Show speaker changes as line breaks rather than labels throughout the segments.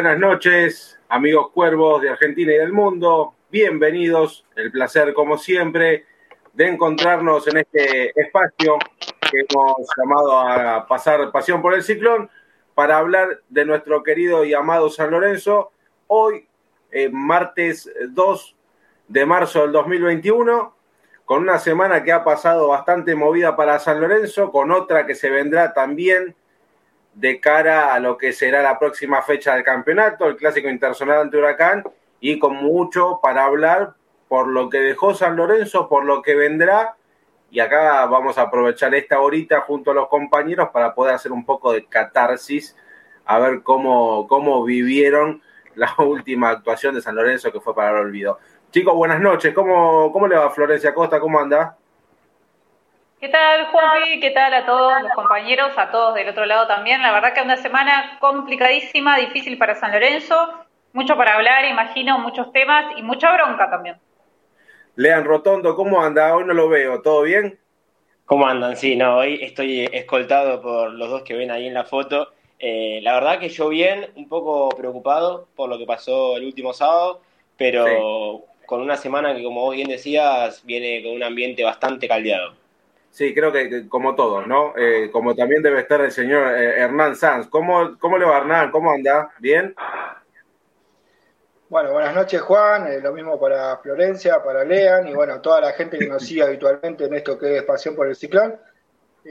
Buenas noches, amigos cuervos de Argentina y del mundo. Bienvenidos. El placer, como siempre, de encontrarnos en este espacio que hemos llamado a pasar pasión por el ciclón para hablar de nuestro querido y amado San Lorenzo. Hoy, eh, martes 2 de marzo del 2021, con una semana que ha pasado bastante movida para San Lorenzo, con otra que se vendrá también de cara a lo que será la próxima fecha del campeonato, el clásico internacional ante Huracán, y con mucho para hablar por lo que dejó San Lorenzo, por lo que vendrá, y acá vamos a aprovechar esta horita junto a los compañeros para poder hacer un poco de catarsis, a ver cómo, cómo vivieron la última actuación de San Lorenzo que fue para el olvido. Chicos, buenas noches, ¿cómo, cómo le va Florencia Costa? ¿Cómo anda?
¿Qué tal, Juanpi? ¿Qué tal a todos los compañeros, a todos del otro lado también? La verdad que una semana complicadísima, difícil para San Lorenzo, mucho para hablar, imagino, muchos temas y mucha bronca también.
Lean Rotondo, ¿cómo anda? Hoy no lo veo, ¿todo bien?
¿Cómo andan? Sí, no, hoy estoy escoltado por los dos que ven ahí en la foto. Eh, la verdad que yo bien, un poco preocupado por lo que pasó el último sábado, pero con una semana que, como vos bien decías, viene con un ambiente bastante caldeado.
Sí, creo que, como todos, ¿no? Eh, como también debe estar el señor eh, Hernán Sanz. ¿Cómo, ¿Cómo le va Hernán? ¿Cómo anda? ¿Bien?
Bueno, buenas noches Juan, eh, lo mismo para Florencia, para Lean y bueno, toda la gente que nos sigue habitualmente en esto que es Pasión por el Ciclón.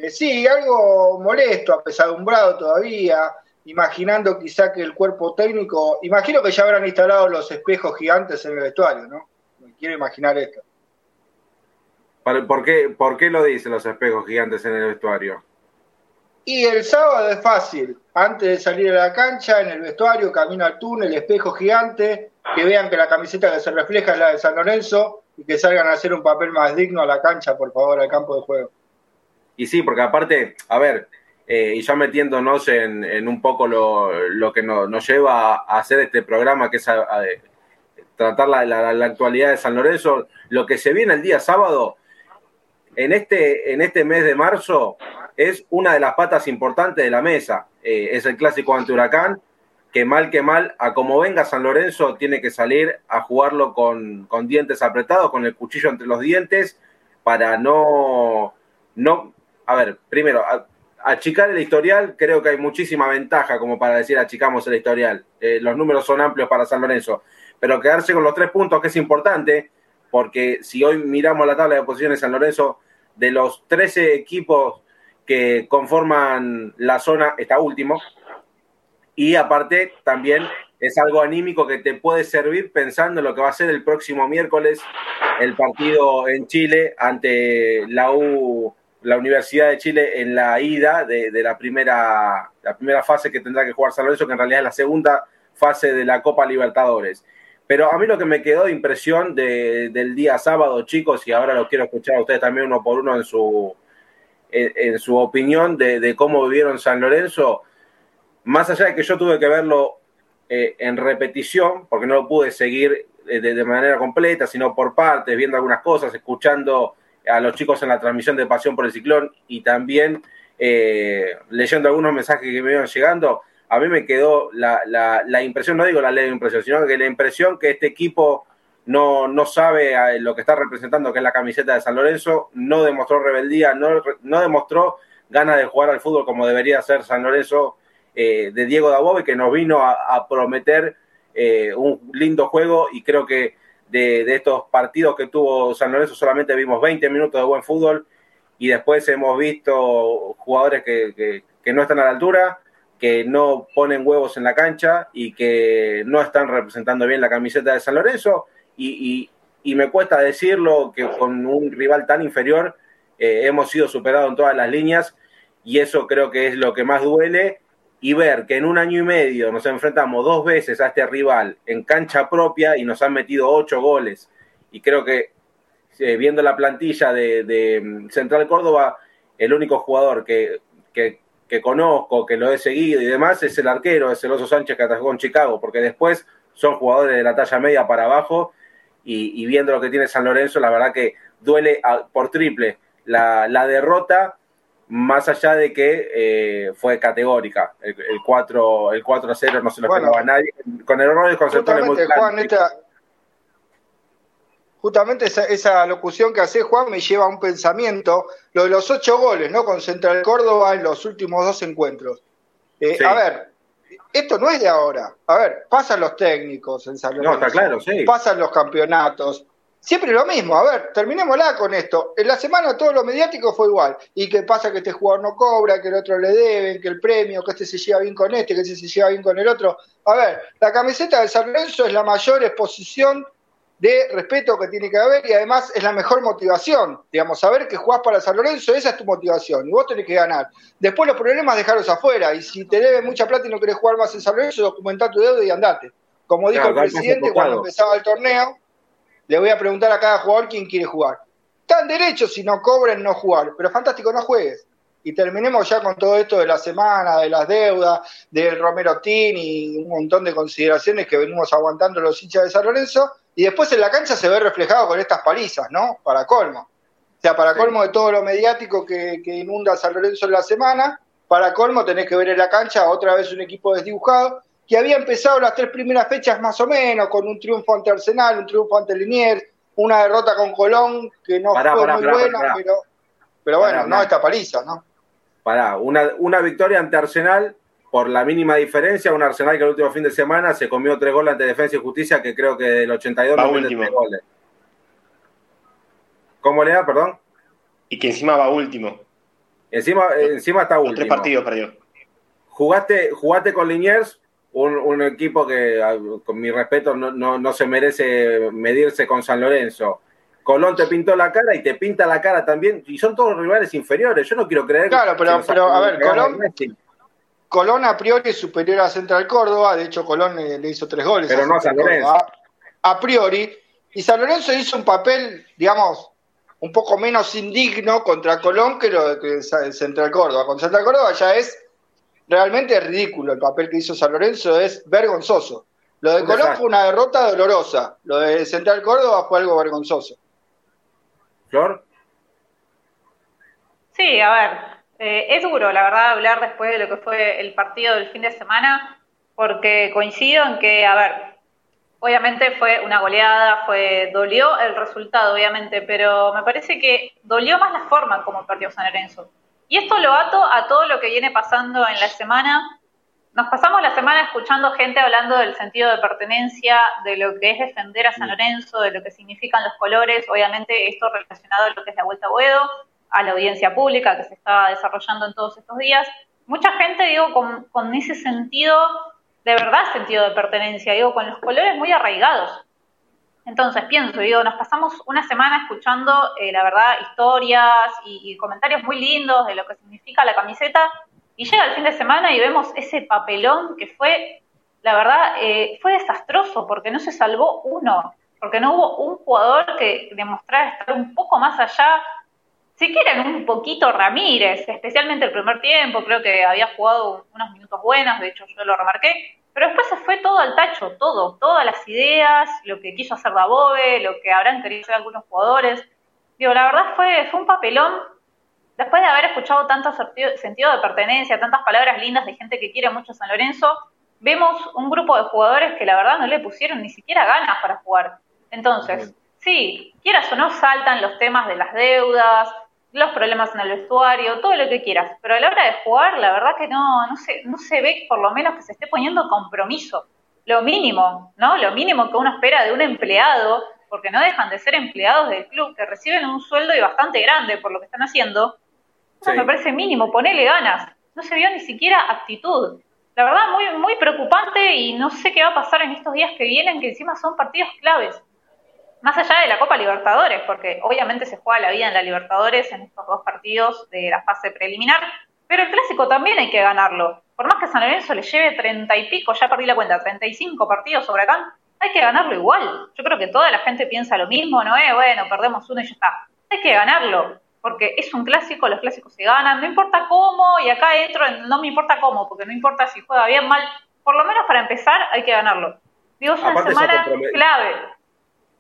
sí, algo molesto, apesadumbrado todavía, imaginando quizá que el cuerpo técnico, imagino que ya habrán instalado los espejos gigantes en el vestuario, ¿no? Quiero imaginar esto.
¿Por qué, ¿Por qué lo dicen los espejos gigantes en el vestuario?
Y el sábado es fácil. Antes de salir a la cancha, en el vestuario, camino al túnel, espejo gigante, que vean que la camiseta que se refleja es la de San Lorenzo y que salgan a hacer un papel más digno a la cancha, por favor, al campo de juego.
Y sí, porque aparte, a ver, eh, y ya metiéndonos en, un poco lo, que nos, lleva a hacer este programa, que es tratar la, la, actualidad de San Lorenzo, lo que se viene el día sábado en este, en este mes de marzo es una de las patas importantes de la mesa. Eh, es el clásico ante Huracán, que mal que mal, a como venga San Lorenzo, tiene que salir a jugarlo con, dientes apretados, con el cuchillo entre los dientes, para no, no, a ver, primero, achicar el historial, creo que hay muchísima ventaja como para decir achicamos el historial. Eh, los números son amplios para San Lorenzo, pero quedarse con los tres puntos, que es importante, porque si hoy miramos la tabla de posiciones San Lorenzo, de los 13 equipos que conforman la zona, está último. Y aparte, también es algo anímico que te puede servir pensando en lo que va a ser el próximo miércoles el partido en Chile ante la U, la Universidad de Chile en la ida de, la, primera, la primera fase que tendrá que jugar San Lorenzo, que en realidad es la segunda fase de la Copa Libertadores. Pero a mí lo que me quedó de impresión del día sábado, chicos, y ahora lo quiero escuchar a ustedes también uno por uno en su, en, su opinión de, cómo vivieron San Lorenzo, más allá de que yo tuve que verlo eh, en repetición, porque no lo pude seguir eh, de, manera completa, sino por partes, viendo algunas cosas, escuchando a los chicos en la transmisión de Pasión por el Ciclón y también eh, leyendo algunos mensajes que me iban llegando a mí me quedó la, la, impresión, no digo la ley de impresión, sino que la impresión que este equipo no, no sabe lo que está representando, que es la camiseta de San Lorenzo, no demostró rebeldía, no, no demostró ganas de jugar al fútbol como debería ser San Lorenzo eh, de Diego Dabove, que nos vino a, prometer eh, un lindo juego y creo que de, de, estos partidos que tuvo San Lorenzo solamente vimos 20 minutos de buen fútbol y después hemos visto jugadores que, que no están a la altura que no ponen huevos en la cancha y que no están representando bien la camiseta de San Lorenzo. Y, me cuesta decirlo que con un rival tan inferior eh, hemos sido superados en todas las líneas y eso creo que es lo que más duele. Y ver que en un año y medio nos enfrentamos dos veces a este rival en cancha propia y nos han metido ocho goles. Y creo que eh, viendo la plantilla de, mm, Central Córdoba, el único jugador que, que que conozco, que lo he seguido y demás, es el arquero, es el Oso Sánchez que atajó en Chicago, porque después son jugadores de la talla media para abajo y, viendo lo que tiene San Lorenzo, la verdad que duele por triple la, derrota más allá de que eh, fue categórica. El, 4, el 4 a 0 no se lo bueno, a nadie, con errores conceptuales muy Juan,
justamente esa, esa, locución que hace Juan me lleva a un pensamiento, lo de los ocho goles, ¿no? Con Central Córdoba en los últimos dos encuentros. Eh, a ver, esto no es de ahora. A ver, pasan los técnicos en San
No, está claro, sí.
Pasan los campeonatos. Siempre lo mismo, a ver, terminémosla con esto. En la semana todo lo mediático fue igual. ¿Y qué pasa que este jugador no cobra, que el otro le deben, que el premio, que este se lleva bien con este, que este se lleva bien con el otro? A ver, la camiseta de San Lorenzo es la mayor exposición de respeto que tiene que haber y además es la mejor motivación. Digamos, saber que jugás para San Lorenzo, esa es tu motivación y vos tenés que ganar. Después los problemas dejarlos afuera y si te debe mucha plata y no querés jugar más en San Lorenzo, documentá tu deuda y andate. Como dijo el presidente cuando empezaba el torneo, le voy a preguntar a cada jugador quién quiere jugar. Tan derecho si no cobren no jugar, pero fantástico, no juegues. Y terminemos ya con todo esto de la semana, de las deudas, del Romero Tin y un montón de consideraciones que venimos aguantando los hinchas de San Lorenzo y después en la cancha se ve reflejado con estas palizas, ¿no? Para colmo. O sea, para colmo de todo lo mediático que, inunda San Lorenzo en la semana, para colmo tenés que ver en la cancha otra vez un equipo desdibujado, que había empezado las tres primeras fechas más o menos, con un triunfo ante Arsenal, un triunfo ante Liniers, una derrota con Colón, que no fue muy buena, pero, pero bueno, no esta paliza, ¿no?
Pará, una, una victoria ante Arsenal por la mínima diferencia, un Arsenal que el último fin de semana se comió tres goles ante Defensa y Justicia, que creo que del 82 no
último. tres goles.
¿Cómo le da, perdón?
Y que encima va último.
Encima, encima está último.
tres partidos perdió.
Jugaste, jugaste con Liniers, un, equipo que, con mi respeto, no, no, se merece medirse con San Lorenzo. Colón te pintó la cara y te pinta la cara también, y son todos rivales inferiores. Yo no quiero creer
claro, pero, pero a ver, Colón, Colón a priori es superior a Central Córdoba, de hecho Colón le, hizo tres goles.
Pero no a San Lorenzo.
A, priori. Y San Lorenzo hizo un papel, digamos, un poco menos indigno contra Colón que lo de Central Córdoba. Con Central Córdoba ya es realmente ridículo el papel que hizo San Lorenzo, es vergonzoso. Lo de Colón fue una derrota dolorosa, lo de Central Córdoba fue algo vergonzoso.
¿Flor?
Sí, a ver, eh, es duro, la verdad, hablar después de lo que fue el partido del fin de semana, porque coincido en que, a ver, obviamente fue una goleada, fue dolió el resultado, obviamente, pero me parece que dolió más la forma en cómo perdió San Lorenzo. Y esto lo ato a todo lo que viene pasando en la semana. Nos pasamos la semana escuchando gente hablando del sentido de pertenencia, de lo que es defender a San Lorenzo, de lo que significan los colores, obviamente esto relacionado a lo que es la Vuelta a Boedo, a la audiencia pública que se está desarrollando en todos estos días. Mucha gente, digo, con, ese sentido, de verdad sentido de pertenencia, digo, con los colores muy arraigados. Entonces pienso, digo, nos pasamos una semana escuchando, eh, la verdad, historias y, comentarios muy lindos de lo que significa la camiseta, y llega el fin de semana y vemos ese papelón que fue, la verdad, eh, fue desastroso, porque no se salvó uno, porque no hubo un jugador que demostrara estar un poco más allá si quieren un poquito Ramírez, especialmente el primer tiempo, creo que había jugado unos minutos buenos, de hecho yo lo remarqué, pero después se fue todo al tacho, todo, todas las ideas, lo que quiso hacer Dabove, lo que habrán querido hacer algunos jugadores. Digo, la verdad fue, fue un papelón, después de haber escuchado tanto sentido de pertenencia, tantas palabras lindas de gente que quiere mucho a San Lorenzo, vemos un grupo de jugadores que la verdad no le pusieron ni siquiera ganas para jugar. Entonces, sí, quieras o no, saltan los temas de las deudas, los problemas en el vestuario, todo lo que quieras. Pero a la hora de jugar, la verdad que no, no, se, no se ve por lo menos que se esté poniendo compromiso. Lo mínimo, ¿no? Lo mínimo que uno espera de un empleado, porque no dejan de ser empleados del club, que reciben un sueldo y bastante grande por lo que están haciendo. Eso me parece mínimo, ponele ganas. No se vio ni siquiera actitud. La verdad, muy, muy preocupante y no sé qué va a pasar en estos días que vienen, que encima son partidos claves más allá de la Copa Libertadores, porque obviamente se juega la vida en la Libertadores en estos dos partidos de la fase preliminar, pero el clásico también hay que ganarlo. Por más que San Lorenzo le lleve treinta y pico, ya perdí la cuenta, treinta y cinco partidos sobre acá, hay que ganarlo igual. Yo creo que toda la gente piensa lo mismo, no es, bueno, perdemos uno y ya está. Hay que ganarlo, porque es un clásico, los clásicos se ganan, no importa cómo, y acá entro, no me importa cómo, porque no importa si juega bien, mal, por lo menos para empezar hay que ganarlo. Digo, es una semana clave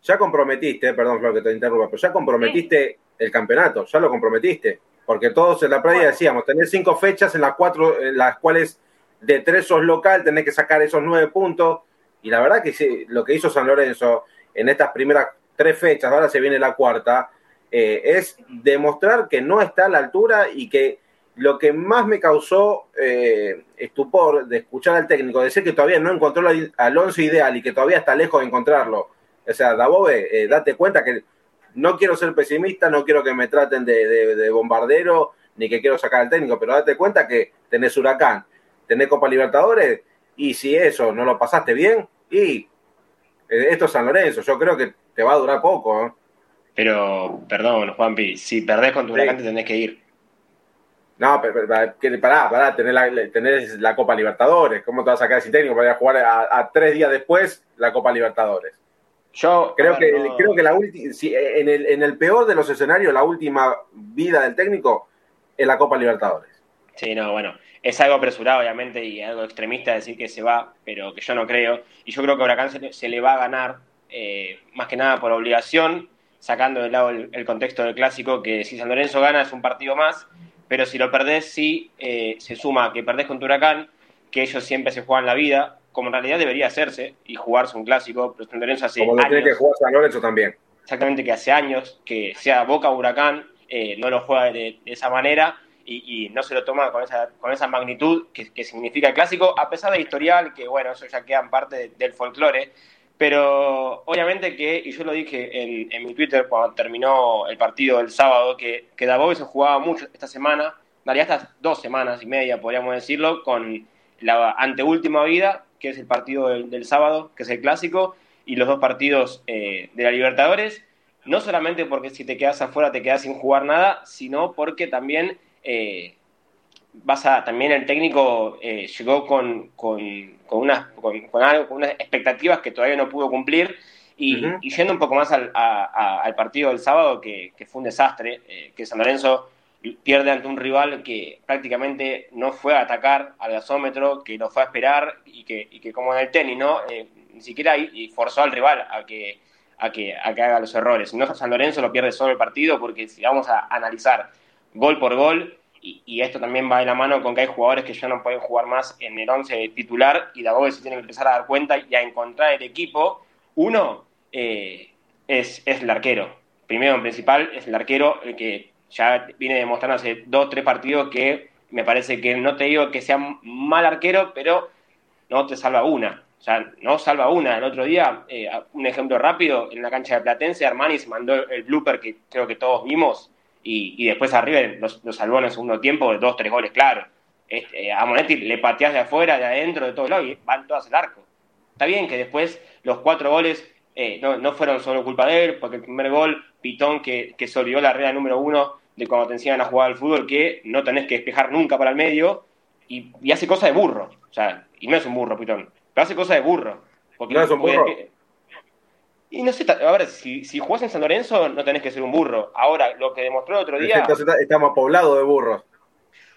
ya comprometiste, perdón Flor que te interrumpa, pero ya comprometiste el campeonato, ya lo comprometiste. Porque todos en la playa decíamos, tenés cinco fechas en las cuatro, en las cuales de tres sos local, tenés que sacar esos nueve puntos. Y la verdad que sí, lo que hizo San Lorenzo en estas primeras tres fechas, ahora se viene la cuarta, eh, es demostrar que no está a la altura y que lo que más me causó eh, estupor de escuchar al técnico decir que todavía no encontró al once ideal y que todavía está lejos de encontrarlo. O sea, Dabobe, eh, date cuenta que no quiero ser pesimista, no quiero que me traten de, bombardero, ni que quiero sacar al técnico, pero date cuenta que tenés Huracán, tenés Copa Libertadores, y si eso no lo pasaste bien, y eh, esto es San Lorenzo, yo creo que te va a durar poco.
Pero, perdón, Juanpi, si perdés con tu Huracán te tenés que ir.
No, pero, pará, pará, tenés la, la Copa Libertadores. ¿Cómo te vas a sacar sin técnico para ir a jugar a, tres días después la Copa Libertadores? Yo creo que, creo que la última, en, el, en el peor de los escenarios, la última vida del técnico es la Copa Libertadores.
Sí, no, bueno, es algo apresurado, obviamente, y algo extremista decir que se va, pero que yo no creo. Y yo creo que Huracán se, le va a ganar, eh, más que nada por obligación, sacando de lado el, el, contexto del clásico, que si San Lorenzo gana es un partido más, pero si lo perdés, sí eh, se suma que perdés con Huracán, que ellos siempre se juegan la vida, como en realidad debería hacerse, y jugarse un clásico, pero San Lorenzo hace
Como lo tiene que jugar San Lorenzo también.
Exactamente, que hace años que sea Boca Huracán, eh, no lo juega de, esa manera y, no se lo toma con esa, con esa magnitud que, significa el clásico, a pesar de historial, que bueno, eso ya queda en parte del folclore, pero obviamente que, y yo lo dije en, en mi Twitter cuando terminó el partido el sábado, que, que se jugaba mucho esta semana, daría estas dos semanas y media, podríamos decirlo, con la anteúltima vida, que es el partido del, sábado, que es el clásico, y los dos partidos eh, de la Libertadores, no solamente porque si te quedas afuera te quedas sin jugar nada, sino porque también eh, vas a, también el técnico eh, llegó con, con, con, unas, con, algo, con unas expectativas que todavía no pudo cumplir. Y, yendo un poco más al, al partido del sábado, que, que fue un desastre, eh, que San Lorenzo pierde ante un rival que prácticamente no fue a atacar al gasómetro, que lo fue a esperar y que, como en el tenis, ¿no? Eh, ni siquiera y forzó al rival a que, a, que, a que haga los errores. No San Lorenzo lo pierde solo el partido porque si vamos a analizar gol por gol, y, esto también va de la mano con que hay jugadores que ya no pueden jugar más en el 11 titular y Dagobe se tiene que empezar a dar cuenta y a encontrar el equipo. Uno eh, es, es el arquero. Primero en principal es el arquero, el que ya viene demostrando hace dos, tres partidos que me parece que no te digo que sea mal arquero, pero no te salva una. O sea, no salva una. El otro día, eh, un ejemplo rápido, en la cancha de Platense, Armani se mandó el blooper que creo que todos vimos, y, después arriba los, salvó en el segundo tiempo de dos, tres goles, claro. Este, a Monetti le pateas de afuera, de adentro, de todos lados y van todas al arco. Está bien que después los cuatro goles eh, no, fueron solo culpa de él, porque el primer gol, Pitón, que, que se olvidó la regla número uno de cuando te enseñan a jugar al fútbol, que no tenés que despejar nunca para el medio, y, hace cosas de burro. O sea, y no es un burro, Pitón, pero hace cosas de burro.
Porque no es un burro.
Y no sé, a ver, si, si jugás en San Lorenzo no tenés que ser un burro. Ahora, lo que demostró el otro día...
estamos poblados de burros.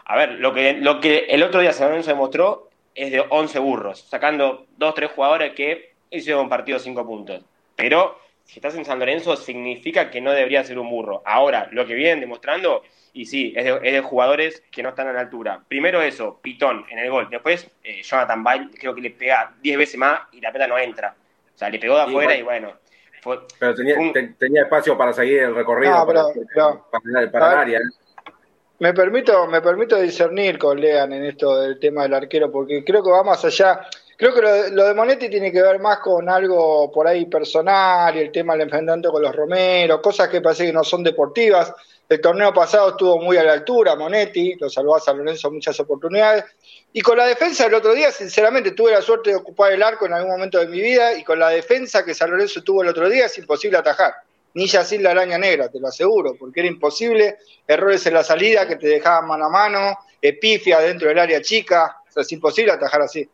A ver, lo que, lo que el otro día San Lorenzo demostró es de 11 burros, sacando dos, tres jugadores que hicieron un partido 5 puntos. Pero si estás en San Lorenzo significa que no debería ser un burro. Ahora, lo que vienen demostrando, y sí, es de, jugadores que no están a la altura. Primero eso, Pitón en el gol. Después, eh, Jonathan Bale creo que le pega 10 veces más y la peta no entra. O sea, le pegó de afuera y bueno.
pero tenía, espacio para seguir el recorrido no,
pero,
para, para, el área. ¿eh?
Me permito, me permito discernir con Lean en esto del tema del arquero, porque creo que va más allá. Creo que lo, de Monetti tiene que ver más con algo por ahí personal y el tema del enfrentamiento con los Romero, cosas que parece que no son deportivas. El torneo pasado estuvo muy a la altura, Monetti, lo salvó a San Lorenzo muchas oportunidades. Y con la defensa del otro día, sinceramente, tuve la suerte de ocupar el arco en algún momento de mi vida y con la defensa que San Lorenzo tuvo el otro día es imposible atajar. Ni ya sin la araña negra, te lo aseguro, porque era imposible. Errores en la salida que te dejaban mano a mano, epifia dentro del área chica. O sea, es imposible atajar así.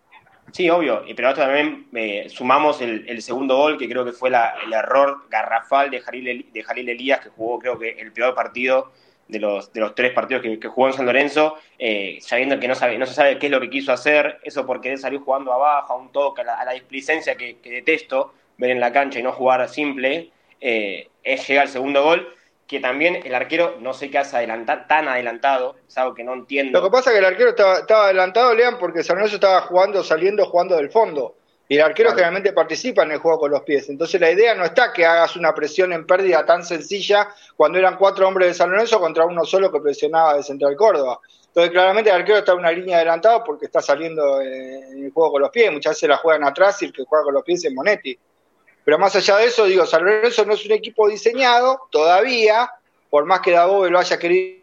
Sí, obvio, pero también eh, sumamos el, segundo gol, que creo que fue el error garrafal de Jalil, de Jalil Elías, que jugó creo que el peor partido de los, de los tres partidos que, jugó en San Lorenzo, eh, sabiendo que no, sabe, no se sabe qué es lo que quiso hacer, eso porque él salió jugando abajo, a un toque, a la, displicencia que, detesto ver en la cancha y no jugar simple, eh, es llegar al segundo gol. Que también el arquero no sé qué hace adelantar, tan adelantado, es algo que no entiendo.
Lo que pasa es que el arquero estaba, estaba adelantado, Lean, porque San Lorenzo estaba jugando, saliendo, jugando del fondo. Y el arquero generalmente participa en el juego con los pies. Entonces la idea no está que hagas una presión en pérdida tan sencilla cuando eran cuatro hombres de San Lorenzo contra uno solo que presionaba de Central Córdoba. Entonces claramente el arquero está en una línea adelantado porque está saliendo en el juego con los pies. Muchas veces la juegan atrás y el que juega con los pies es Monetti. Pero más allá de eso, digo, San Lorenzo no es un equipo diseñado todavía, por más que Dabove lo haya querido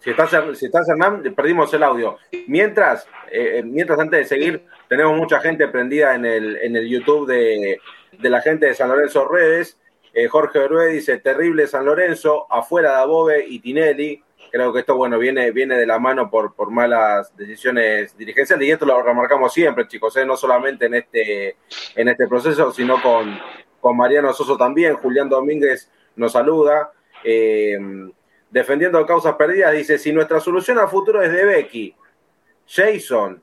Si estás, si estás Hernán, perdimos el audio. Mientras, eh, eh, mientras antes de seguir, tenemos mucha gente prendida en el, en el YouTube de, la gente de San Lorenzo Redes. Eh, Jorge Orue dice, terrible San Lorenzo, afuera de Above y Tinelli. Creo que esto, bueno, viene, viene de la mano por, por malas decisiones dirigenciales y esto lo remarcamos siempre, chicos, no solamente en este, en este proceso, sino con, con Mariano Soso también. Julián Domínguez nos saluda. Eh, defendiendo causas perdidas, dice, si nuestra solución a futuro es de Becky, Jason,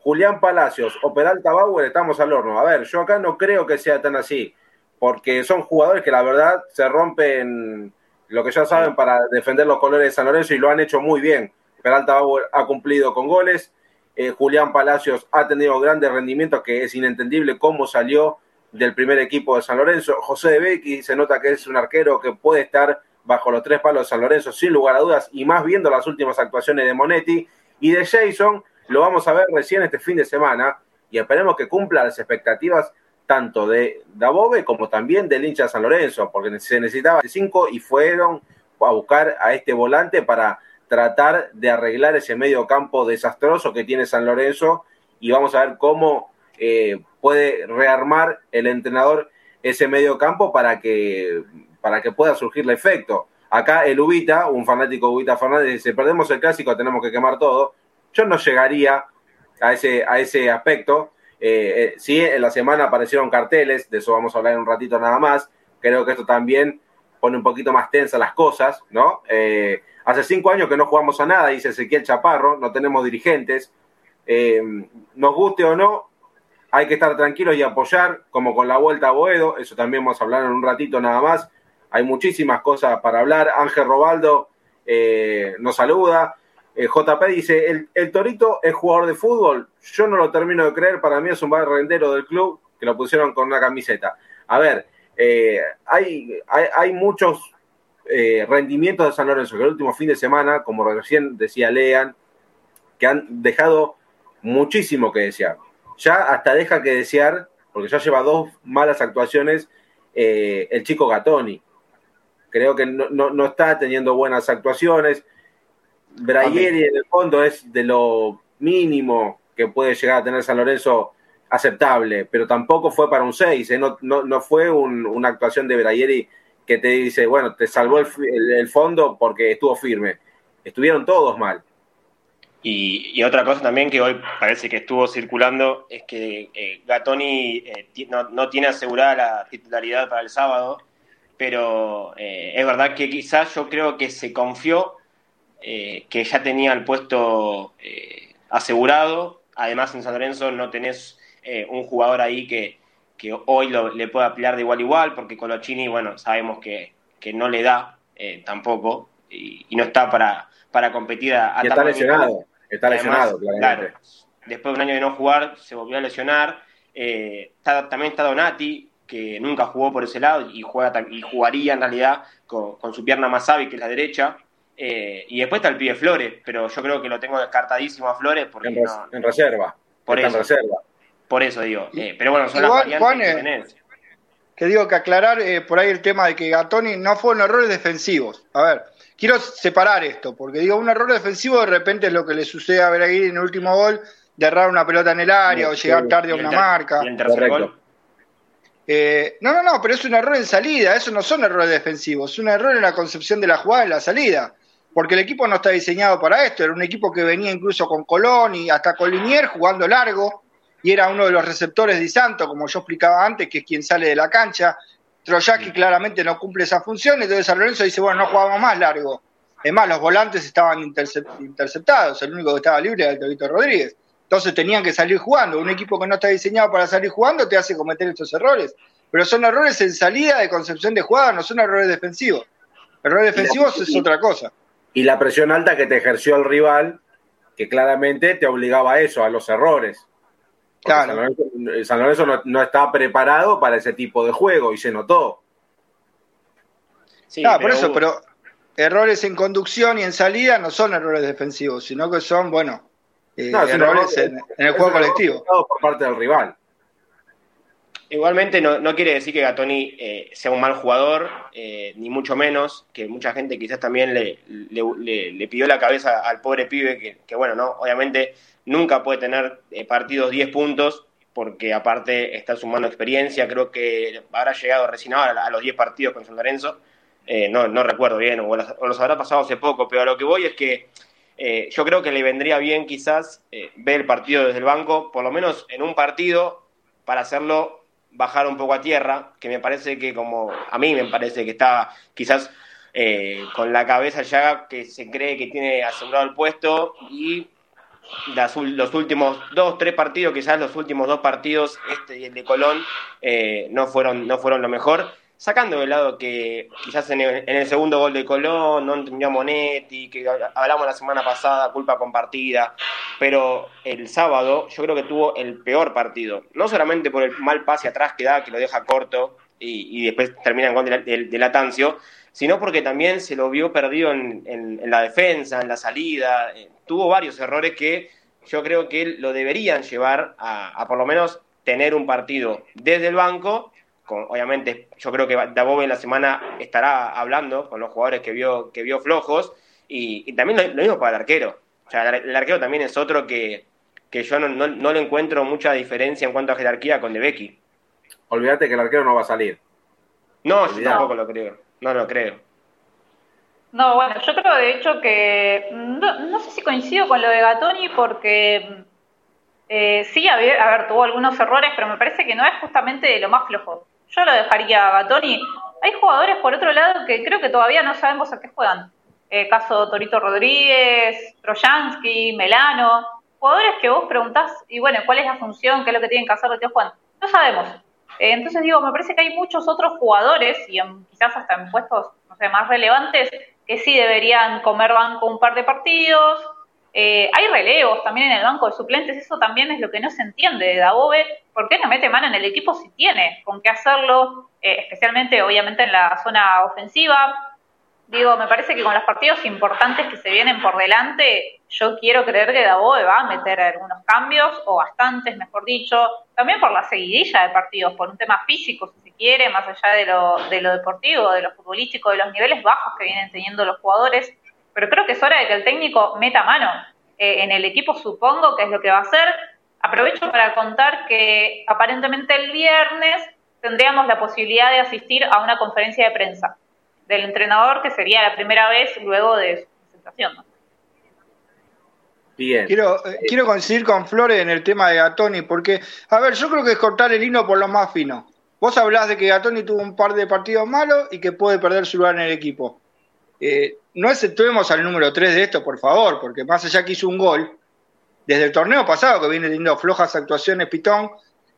Julián Palacios o Peralta Bauer, estamos al horno. A ver, yo acá no creo que sea tan así, porque son jugadores que la verdad se rompen lo que ya saben para defender los colores de San Lorenzo y lo han hecho muy bien. Peralta ha cumplido con goles, eh, Julián Palacios ha tenido grandes rendimientos, que es inentendible cómo salió del primer equipo de San Lorenzo. José de Becky se nota que es un arquero que puede estar bajo los tres palos de San Lorenzo, sin lugar a dudas, y más viendo las últimas actuaciones de Monetti y de Jason, lo vamos a ver recién este fin de semana y esperemos que cumpla las expectativas tanto de Dabove como también del hincha de San Lorenzo, porque se necesitaba cinco y fueron a buscar a este volante para tratar de arreglar ese medio campo desastroso que tiene San Lorenzo y vamos a ver cómo eh, puede rearmar el entrenador ese medio campo para que para que pueda surgir el efecto. Acá el Ubita, un fanático Ubita Fernández, dice, perdemos el clásico, tenemos que quemar todo. Yo no llegaría a ese, a ese aspecto. Eh, eh, sí, en la semana aparecieron carteles, de eso vamos a hablar en un ratito nada más. Creo que esto también pone un poquito más tensa las cosas, ¿no? Eh, hace cinco años que no jugamos a nada, dice Ezequiel Chaparro, no tenemos dirigentes. nos guste o no, hay que estar tranquilos y apoyar, como con la vuelta a Boedo, eso también vamos a hablar en un ratito nada más hay muchísimas cosas para hablar. Ángel Robaldo nos saluda. Eh, JP dice, el, Torito es jugador de fútbol. Yo no lo termino de creer, para mí es un barrendero del club que lo pusieron con una camiseta. A ver, eh, hay, hay, muchos rendimientos de San Lorenzo que el último fin de semana, como recién decía Lean, que han dejado muchísimo que desear. Ya hasta deja que desear, porque ya lleva dos malas actuaciones, el chico Gatoni creo que no, está teniendo buenas actuaciones. Brayeri en el fondo es de lo mínimo que puede llegar a tener San Lorenzo aceptable, pero tampoco fue para un 6, ¿eh? no, no, fue una actuación de Brayeri que te dice, bueno, te salvó el, fondo porque estuvo firme. Estuvieron todos mal.
Y, otra cosa también que hoy parece que estuvo circulando es que eh, Gatoni eh, no, no, tiene asegurada la titularidad para el sábado pero eh, es verdad que quizás yo creo que se confió eh, que ya tenía el puesto eh, asegurado. Además, en San Lorenzo no tenés un jugador ahí que, hoy le pueda pelear de igual a igual, porque Colochini, bueno, sabemos que, no le da tampoco y, no está para, para competir a,
y está lesionado, está lesionado,
claro. Después de un año de no jugar, se volvió a lesionar. también está Donati, que nunca jugó por ese lado y, juega, y jugaría en realidad con, su pierna más hábil, que es la derecha. Eh, y después está el pibe Flores, pero yo creo que lo tengo descartadísimo a Flores porque
en, reserva.
Por eso, reserva. Por eso digo. Eh, pero bueno, son las variantes que eh,
Que digo que aclarar por ahí el tema de que Gatoni no fueron errores defensivos. A ver, quiero separar esto, porque digo, un error defensivo de repente es lo que le sucede a Beraguir en el último gol, de errar una pelota en el área o llegar tarde a una marca. Eh, no, no, no, pero es un error en salida, eso no son errores defensivos, es un error en la concepción de la jugada en la salida, porque el equipo no está diseñado para esto, era un equipo que venía incluso con Colón y hasta con Linier jugando largo, y era uno de los receptores de Santo, como yo explicaba antes, que es quien sale de la cancha. Troyaki claramente no cumple esa función, entonces San Lorenzo dice, bueno, no jugamos más largo. Es más, los volantes estaban interceptados, el único que estaba libre era el Torito Rodríguez. Entonces tenían que salir jugando. Un equipo que no está diseñado para salir jugando te hace cometer estos errores. pero son errores en salida de concepción de jugada, no son errores defensivos. Errores defensivos es otra cosa.
Y la presión alta que te ejerció el rival, que claramente te obligaba a eso, a los errores. Claro. San Lorenzo, no, no, está preparado para ese tipo de juego y se notó.
Sí, por eso, pero errores en conducción y en salida no son errores defensivos, sino que son, bueno, eh, errores en, el juego colectivo.
Por parte del rival.
Igualmente no, quiere decir que Gatoni eh, sea un mal jugador, eh, ni mucho menos, que mucha gente quizás también le, le, pidió la cabeza al pobre pibe, que, bueno, no, obviamente nunca puede tener partidos 10 puntos, porque aparte está sumando experiencia, creo que habrá llegado recién ahora a los 10 partidos con San Lorenzo, eh, no, no recuerdo bien, o los, habrá pasado hace poco, pero a lo que voy es que eh, yo creo que le vendría bien quizás eh, ver el partido desde el banco, por lo menos en un partido, para hacerlo bajar un poco a tierra, que me parece que como a mí me parece que está quizás con la cabeza ya que se cree que tiene asegurado el puesto y los últimos dos, tres partidos, quizás los últimos dos partidos, este y el de Colón, no, fueron, no fueron lo mejor sacando de lado que quizás en el, segundo gol de Colón no entendió a Monetti, que hablamos la semana pasada, culpa compartida, pero el sábado yo creo que tuvo el peor partido, no solamente por el mal pase atrás que da, que lo deja corto y, después termina en contra del de, Latancio, sino porque también se lo vio perdido en, la defensa, en la salida, eh, tuvo varios errores que yo creo que lo deberían llevar a por lo menos tener un partido desde el banco obviamente yo creo que Dabove en la semana estará hablando con los jugadores que vio, que vio flojos y, también lo, mismo para el arquero. O sea, el, arquero también es otro que, yo no, no, le encuentro mucha diferencia en cuanto a jerarquía con De Becky.
Olvídate que el arquero no va a salir.
No, yo tampoco lo creo. No lo creo.
No, bueno, yo creo de hecho que no, sé si coincido con lo de Gatoni porque eh, sí, a ver, a ver, tuvo algunos errores, pero me parece que no es justamente lo más flojo. Yo lo dejaría a Gatoni. Hay jugadores, por otro lado, que creo que todavía no sabemos a qué juegan. Eh, caso Torito Rodríguez, Trojansky, Melano. Jugadores que vos preguntás, y bueno, ¿cuál es la función? ¿Qué es lo que tienen que hacer tíos Juan? No sabemos. Eh, entonces digo, me parece que hay muchos otros jugadores, y quizás hasta en puestos no sé, más relevantes, que sí deberían comer banco un par de partidos, eh, hay relevos también en el banco de suplentes, eso también es lo que no se entiende de Dabove. ¿Por qué no mete mano en el equipo si tiene con qué hacerlo? Eh, especialmente, obviamente, en la zona ofensiva. Digo, me parece que con los partidos importantes que se vienen por delante, yo quiero creer que Dabove va a meter algunos cambios, o bastantes, mejor dicho, también por la seguidilla de partidos, por un tema físico, si se quiere, más allá de lo, de lo deportivo, de lo futbolístico, de los niveles bajos que vienen teniendo los jugadores pero creo que es hora de que el técnico meta mano eh, en el equipo, supongo que es lo que va a hacer. Aprovecho para contar que aparentemente el viernes tendríamos la posibilidad de asistir a una conferencia de prensa del entrenador, que sería la primera vez luego de su presentación.
Bien. Quiero, eh, quiero coincidir con Flores en el tema de Gatoni, porque, a ver, yo creo que es cortar el hino por lo más fino. Vos hablás de que Gatoni tuvo un par de partidos malos y que puede perder su lugar en el equipo. Eh, no exceptuemos al número 3 de esto, por favor, porque más allá que hizo un gol, desde el torneo pasado que viene teniendo flojas actuaciones Pitón,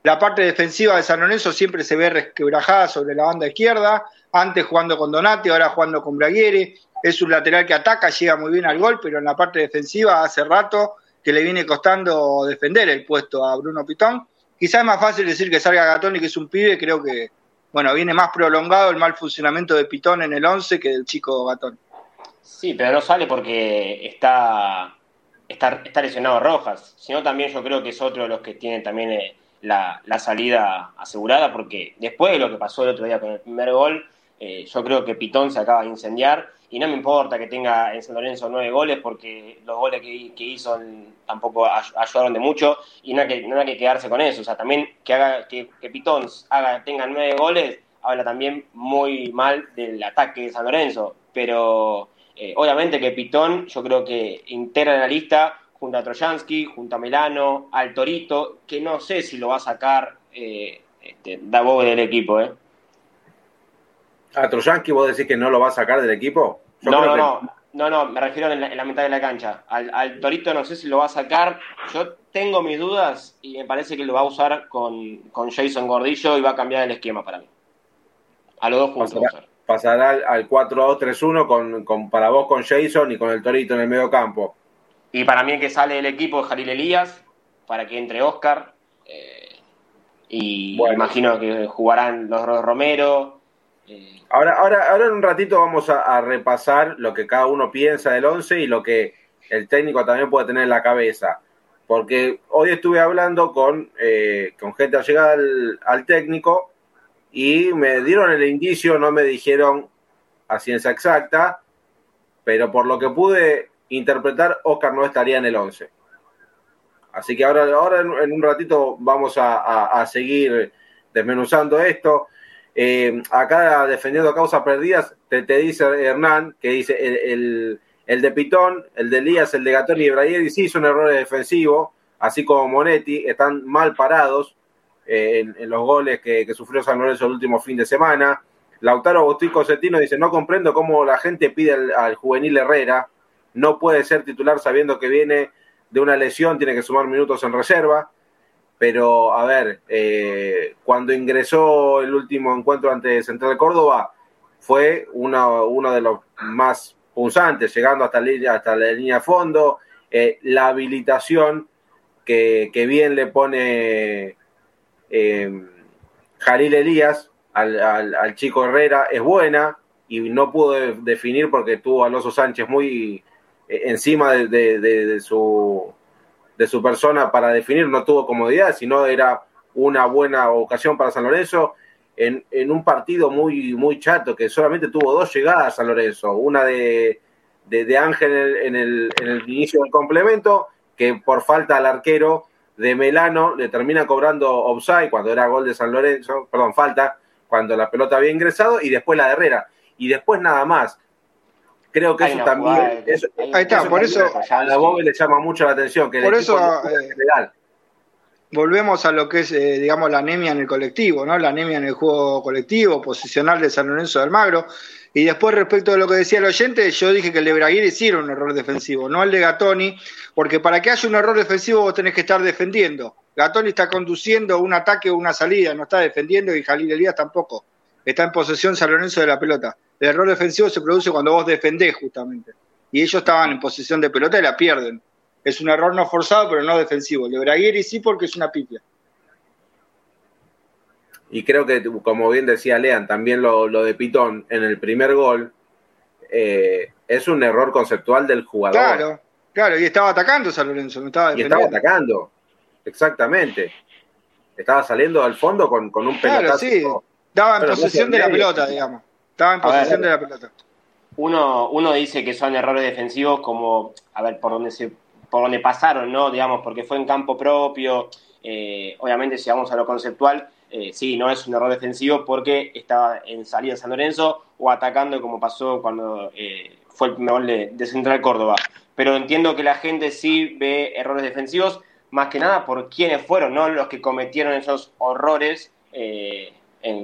la parte defensiva de San Lorenzo siempre se ve resquebrajada sobre la banda izquierda, antes jugando con Donati, ahora jugando con Braguieri, es un lateral que ataca, llega muy bien al gol, pero en la parte defensiva hace rato que le viene costando defender el puesto a Bruno Pitón. Quizás es más fácil decir que salga Gatoni, que es un pibe, creo que bueno, viene más prolongado el mal funcionamiento de Pitón en el 11 que del chico Gatón.
Sí, pero no sale porque está, está, lesionado Rojas, sino también yo creo que es otro de los que tiene también eh, la, salida asegurada, porque después de lo que pasó el otro día con el primer gol, eh, yo creo que Pitón se acaba de incendiar y no me importa que tenga en San Lorenzo nueve goles porque los goles que, hizo tampoco ayudaron de mucho y no hay, que, quedarse con eso. O sea, también que haga que, que Pitón haga, tenga nueve goles habla también muy mal del ataque de San Lorenzo. Pero eh, obviamente que Pitón yo creo que integra en la lista junto a Trojansky, junto a Melano, al Torito, que no sé si lo va a sacar eh, este, del equipo. ¿eh?
¿A Trojansky vos decís que no lo va a sacar del equipo?
No, no, no. No, no, me refiero en la, mitad de la cancha. Al, Torito no sé si lo va a sacar. Yo tengo mis dudas y me parece que lo va a usar con, Jason Gordillo y va a cambiar el esquema para mí. A los dos juntos.
Pasará, al 4-2-3-1 con, con, para vos con Jason y con el Torito en el medio campo.
Y para mí que sale el equipo de Jalil Elías, para que entre Oscar. Eh, y imagino que jugarán los Romero,
Ahora, ahora, ahora en un ratito vamos a, repasar lo que cada uno piensa del 11 y lo que el técnico también puede tener en la cabeza. Porque hoy estuve hablando con, eh, con gente llegada al, al técnico y me dieron el indicio, no me dijeron a ciencia exacta, pero por lo que pude interpretar, Oscar no estaría en el 11. Así que ahora, ahora en, un ratito vamos a seguir desmenuzando esto. Eh, acá defendiendo causas perdidas, te, dice Hernán, que dice el, de Pitón, el de Elías, el de Gatón y Ibrahim, sí son errores defensivos, así como Monetti, están mal parados eh, en, los goles que, sufrió San Lorenzo el último fin de semana. Lautaro Agustín Cetino dice, no comprendo cómo la gente pide al, juvenil Herrera, no puede ser titular sabiendo que viene de una lesión, tiene que sumar minutos en reserva pero a ver, eh, cuando ingresó el último encuentro ante Central de Córdoba, fue uno de los más punzantes, llegando hasta, hasta la línea de fondo, eh, la habilitación que, bien le pone eh, Jalil Elías al, chico Herrera es buena y no pudo definir porque tuvo a Alonso Sánchez muy eh, encima de su de su persona para definir, no tuvo comodidad, sino era una buena ocasión para San Lorenzo en, en un partido muy, muy chato, que solamente tuvo dos llegadas San Lorenzo, una de, de, Ángel en el, en el, inicio del complemento, que por falta al arquero de Melano le termina cobrando offside cuando era gol de San Lorenzo, perdón, falta, cuando la pelota había ingresado, y después la de Herrera, y después nada más. Creo que eso también.
ahí está, por eso.
A la Bobe le llama mucho la atención. Que
por eso. Eh, volvemos a lo que es, eh, digamos, la anemia en el colectivo, ¿no? La anemia en el juego colectivo, posicional de San Lorenzo de Almagro. Y después, respecto a lo que decía el oyente, yo dije que el de Braguiri sí era un error defensivo, no el de Gatoni, porque para que haya un error defensivo vos tenés que estar defendiendo. Gatoni está conduciendo un ataque o una salida, no está defendiendo y Jalil Elías tampoco. Está en posesión San Lorenzo de la pelota. El error defensivo se produce cuando vos defendés justamente. Y ellos estaban en posición de pelota y la pierden. Es un error no forzado, pero no defensivo. Le Braguieri sí porque es una pipia.
Y creo que, como bien decía Lean, también lo, de Pitón en el primer gol eh, es un error conceptual del jugador.
Claro, claro, y estaba atacando San Lorenzo, no estaba
Y estaba atacando, exactamente. Estaba saliendo al fondo con, con un
claro, Sí. Daba en posesión de la pelota, digamos. Estaba en posesión de la pelota.
Uno, uno dice que son errores defensivos como, a ver, por donde se, por donde pasaron, ¿no? Digamos, porque fue en campo propio. Eh, obviamente, si vamos a lo conceptual, eh, sí, no es un error defensivo porque estaba en salida de San Lorenzo o atacando como pasó cuando eh, fue el primer gol de, Central Córdoba. Pero entiendo que la gente sí ve errores defensivos, más que nada por quienes fueron, ¿no? Los que cometieron esos horrores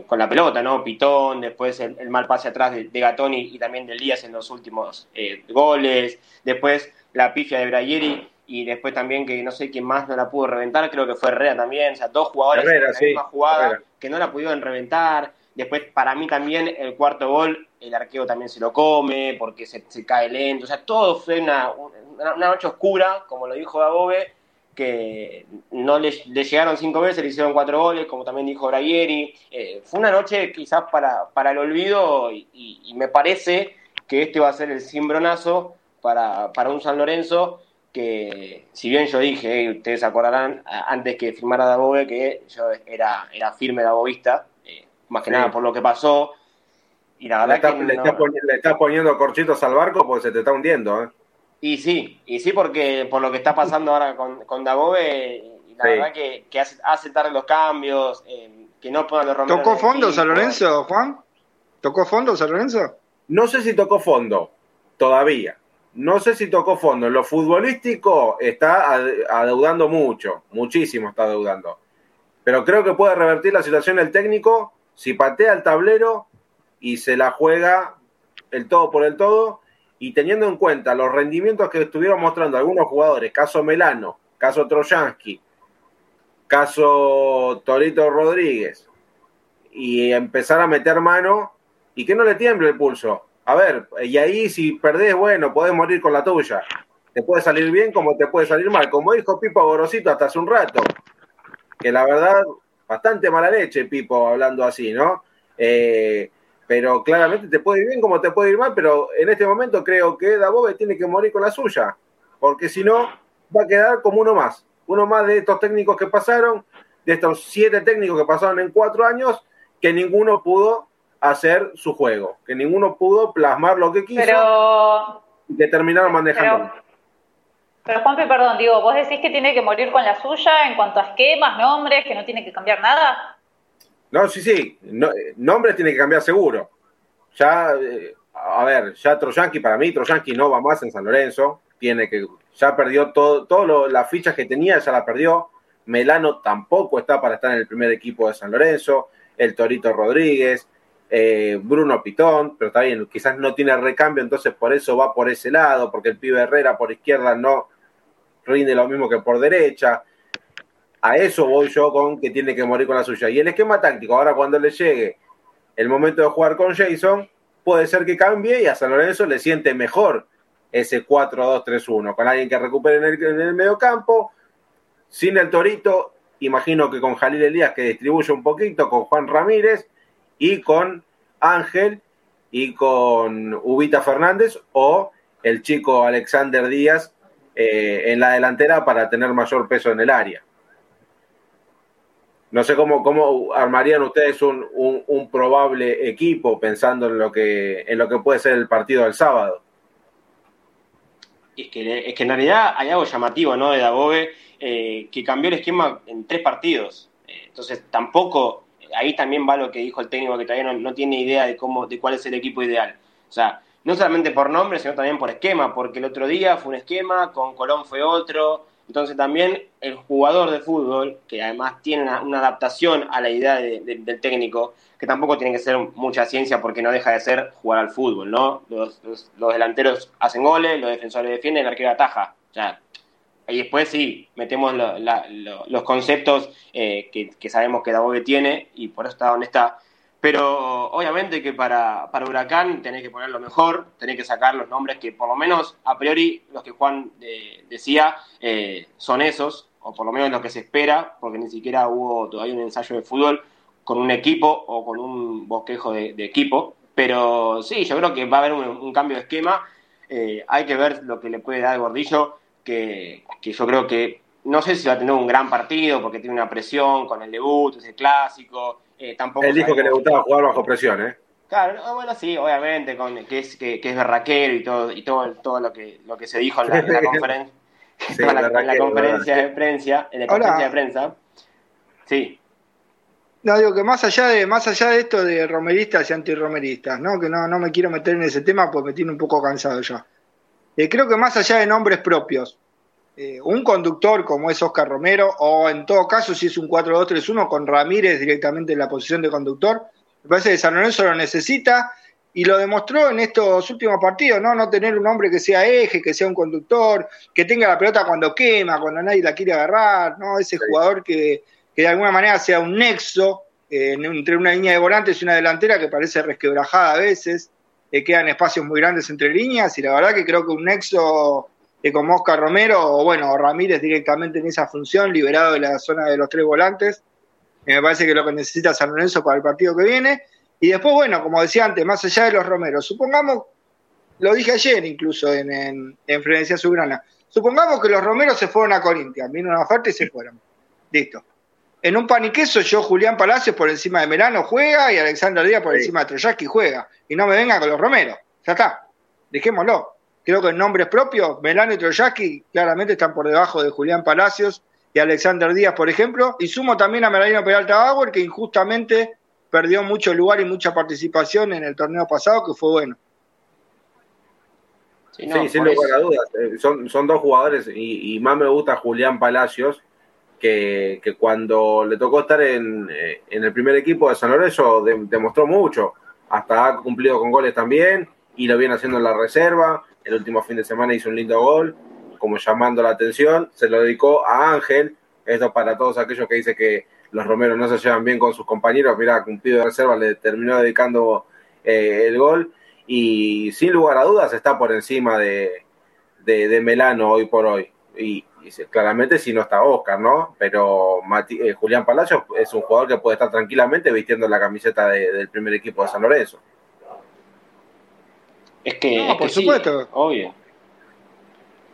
con la pelota, ¿no? Pitón, después el, mal pase atrás de, Gatoni y, también de Elías en los últimos eh, goles, después la pifia de Brayeri y después también que no sé quién más no la pudo reventar, creo que fue Herrera también, o sea, dos jugadores en la misma jugada que no la pudieron reventar. Después, para mí también, el cuarto gol, el arqueo también se lo come porque se, cae lento. O sea, todo fue una, una, noche oscura, como lo dijo Dabobe, que no le, llegaron cinco veces, le hicieron cuatro goles, como también dijo Braguieri. Eh, fue una noche quizás para, para el olvido y, me parece que este va a ser el cimbronazo para, para un San Lorenzo que, si bien yo dije, eh, ustedes acordarán antes que firmara Dabove que yo era, era firme Dabovista, eh, más que nada por lo que pasó.
Y la verdad le, está, le, estás poniendo corchitos al barco porque se te está hundiendo, ¿eh?
Y sí, y sí porque por lo que está pasando ahora con, con Dagobe, la verdad que, hace, tarde los cambios, eh, que no puedan
los ¿Tocó fondo San Lorenzo, Juan? ¿Tocó fondo San Lorenzo?
No sé si tocó fondo, todavía. No sé si tocó fondo. En lo futbolístico está adeudando mucho, muchísimo está adeudando. Pero creo que puede revertir la situación el técnico si patea el tablero y se la juega el todo por el todo y teniendo en cuenta los rendimientos que estuvieron mostrando algunos jugadores, caso Melano, caso Trojansky, caso Torito Rodríguez, y empezar a meter mano y que no le tiemble el pulso. A ver, y ahí si perdés, bueno, podés morir con la tuya. Te puede salir bien como te puede salir mal. Como dijo Pipo Gorosito hasta hace un rato, que la verdad, bastante mala leche Pipo hablando así, ¿no? Eh, pero claramente te puede ir bien como te puede ir mal, pero en este momento creo que Dabove tiene que morir con la suya, porque si no, va a quedar como uno más. Uno más de estos técnicos que pasaron, de estos siete técnicos que pasaron en cuatro años, que ninguno pudo hacer su juego, que ninguno pudo plasmar lo que quiso
pero,
y que terminaron manejando.
Pero, pero Juanpi, perdón, digo, ¿vos decís que tiene que morir con la suya en cuanto a esquemas, nombres, que no tiene que cambiar nada?
No, sí, sí, no, nombres tiene que cambiar seguro. Ya, eh, a ver, ya Troyanqui, para mí, Troyanqui no va más en San Lorenzo, tiene que, ya perdió todo, todas las fichas que tenía, ya la perdió. Melano tampoco está para estar en el primer equipo de San Lorenzo el Torito Rodríguez, eh, Bruno Pitón, pero está bien, quizás no tiene recambio, entonces por eso va por ese lado, porque el pibe Herrera por izquierda no rinde lo mismo que por derecha. A eso voy yo con que tiene que morir con la suya. Y el esquema táctico, ahora cuando le llegue el momento de jugar con Jason, puede ser que cambie y a San Lorenzo le siente mejor ese 4-2-3-1, con alguien que recupere en el, en el medio campo, sin el Torito imagino que con Jalil Elías que distribuye un poquito, con Juan Ramírez y con Ángel y con Ubita Fernández o el chico Alexander Díaz eh, en la delantera para tener mayor peso en el área. No sé cómo, cómo armarían ustedes un, un, un, probable equipo pensando en lo, que, en lo que puede ser el partido del sábado.
Es que, es que en realidad hay algo llamativo ¿no? de Dagobe eh, que cambió el esquema en tres partidos. Eh, entonces tampoco, ahí también va lo que dijo el técnico que todavía no, no, tiene idea de cómo, de cuál es el equipo ideal. O sea, no solamente por nombre, sino también por esquema, porque el otro día fue un esquema, con Colón fue otro. Entonces también el jugador de fútbol, que además tiene una, adaptación a la idea de, de, del técnico, que tampoco tiene que ser mucha ciencia porque no deja de ser jugar al fútbol, ¿no? Los, los, delanteros hacen goles, los defensores defienden, el arquero ataja. Sea, y después sí, metemos lo, los conceptos eh, que, que, sabemos que Dabobe tiene y por eso está donde está. Pero obviamente que para, para Huracán tenés que poner lo mejor, tenés que sacar los nombres que por lo menos a priori los que Juan eh, decía eh, son esos, o por lo menos lo que se espera, porque ni siquiera hubo todavía un ensayo de fútbol con un equipo o con un bosquejo de, de equipo. Pero sí, yo creo que va a haber un, cambio de esquema. Eh, hay que ver lo que le puede dar Gordillo que, que, yo creo que no sé si va a tener un gran partido porque tiene una presión con el debut, ese clásico. Eh, tampoco
Él dijo que le gustaba jugar bajo presión, ¿eh?
Claro, bueno, sí, obviamente, con, que, es, que, que es berraquero y todo, y todo, todo lo, que lo que se dijo en la, en la conferencia. Sí, en, la, en la, conferencia de prensa, en la conferencia de prensa. Sí.
No, digo que más allá de, más allá de esto de romeristas y antirromeristas, ¿no? Que no, no me quiero meter en ese tema porque me tiene un poco cansado ya. Eh, creo que más allá de nombres propios, eh, un conductor como es Oscar Romero, o en todo caso si es un 4-2-3-1 con Ramírez directamente en la posición de conductor, me parece que San Lorenzo lo necesita y lo demostró en estos últimos partidos, ¿no? No tener un hombre que sea eje, que sea un conductor, que tenga la pelota cuando quema, cuando nadie la quiere agarrar, ¿no? Ese sí. jugador que, que, de alguna manera sea un nexo eh, entre una línea de volantes y una delantera que parece resquebrajada a veces eh, quedan espacios muy grandes entre líneas y la verdad que creo que un nexo eh, como Oscar Romero o bueno, Ramírez directamente en esa función, liberado de la zona de los tres volantes, eh, me parece que es lo que necesita San Lorenzo para el partido que viene. Y después, bueno, como decía antes, más allá de los Romeros, supongamos, lo dije ayer incluso en, en, en Subrana, supongamos que los Romeros se fueron a Corinthians, vino una oferta y se fueron. Listo. En un pan y queso, yo, Julián Palacios, por encima de Melano juega y Alexander Díaz por sí. encima de Troyaki juega. Y no me venga con los Romero. Ya está. Dejémoslo. Creo que en nombres propios, Melano y Troyaki claramente están por debajo de Julián Palacios y Alexander Díaz, por ejemplo. Y sumo también a Melanino Peralta Bauer, que injustamente perdió mucho lugar y mucha participación en el torneo pasado, que fue bueno.
Sí, no, sí sin lugar a dudas. Eh, son, son dos jugadores y, y más me gusta Julián Palacios que, que, cuando le tocó estar en, eh, en, el primer equipo de San Lorenzo de, demostró mucho, hasta ha cumplido con goles también y lo viene haciendo en la reserva, el último fin de semana hizo un lindo gol, como llamando la atención, se lo dedicó a Ángel, esto para todos aquellos que dicen que los Romeros no se llevan bien con sus compañeros, mira, cumplido de reserva le terminó dedicando eh, el gol y sin lugar a dudas está por encima de, de, Melano hoy por hoy. Y, claramente si no está Oscar, ¿no? Pero eh, Julián Palacios es un jugador que puede estar tranquilamente vistiendo la camiseta del primer equipo de San Lorenzo.
Es que,
no, por supuesto.
obvio.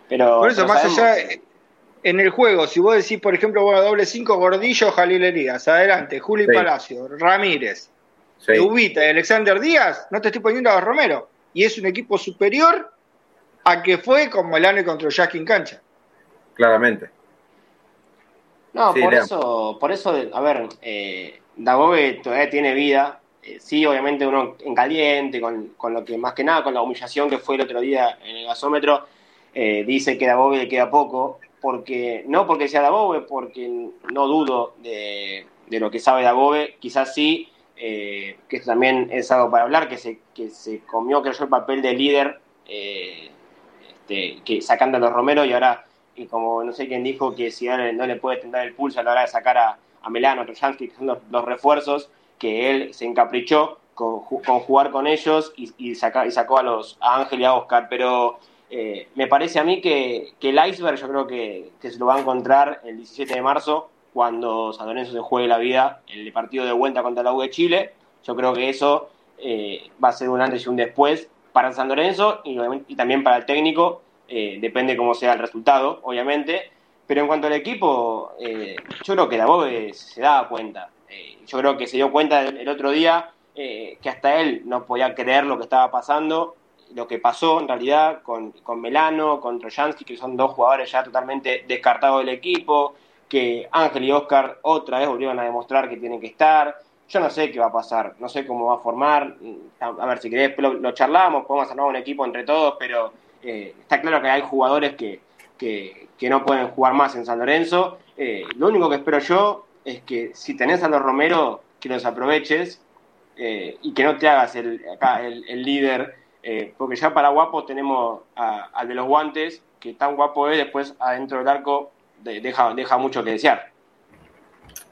Pero
por eso, más allá, en el juego, si vos decís, por ejemplo, bueno, doble 5, Gordillo, Jalil Elías, adelante, Juli Palacio, Ramírez, sí. Ubita y Alexander Díaz, no te estoy poniendo a Romero. Y es un equipo superior a que fue con Melano y contra Jackie en cancha.
Claramente.
No, por eso, por eso, a ver, eh, todavía tiene vida. Eh, sí, obviamente uno en caliente, con, con, lo que más que nada, con la humillación que fue el otro día en el gasómetro, eh, dice que Dabove le queda poco, porque no porque sea Dabove, porque no dudo de, lo que sabe Dabove, quizás sí, eh, que también es algo para hablar, que se, que se comió, creo yo, el papel de líder, eh, este, que sacando a los Romero y ahora, y como no sé quién dijo, que si no, le puede tender el pulso a la hora de sacar a, a Melano, a Trojansky, que son los, refuerzos, que él se encaprichó con, jugar con ellos y, y, y sacó a los a Ángel y a Oscar, pero eh, me parece a mí que, el iceberg yo creo que, se lo va a encontrar el 17 de marzo cuando San Lorenzo se juegue la vida en el partido de vuelta contra la U de Chile. Yo creo que eso eh, va a ser un antes y un después para San Lorenzo y, también para el técnico. Eh, depende cómo sea el resultado, obviamente. Pero en cuanto al equipo, yo creo que la Bobe se da cuenta. Yo creo que se dio cuenta el otro día que hasta él no podía creer lo que estaba pasando lo que pasó en realidad con, con Melano, con Trojansky, que son dos jugadores ya totalmente descartados del equipo, que Ángel y Oscar otra vez volvieron a demostrar que tienen que estar. Yo no sé qué va a pasar, no sé cómo va a formar. A, ver, si querés, lo, lo, charlamos, podemos armar un equipo entre todos, pero eh, está claro que hay jugadores que, que, no pueden jugar más en San Lorenzo. Eh, lo único que espero yo es que si tenés a los Romero, que los aproveches eh, y que no te hagas el, acá el, líder eh, porque ya para guapo tenemos al de los guantes, que tan guapo es, después adentro del arco deja, deja mucho que desear.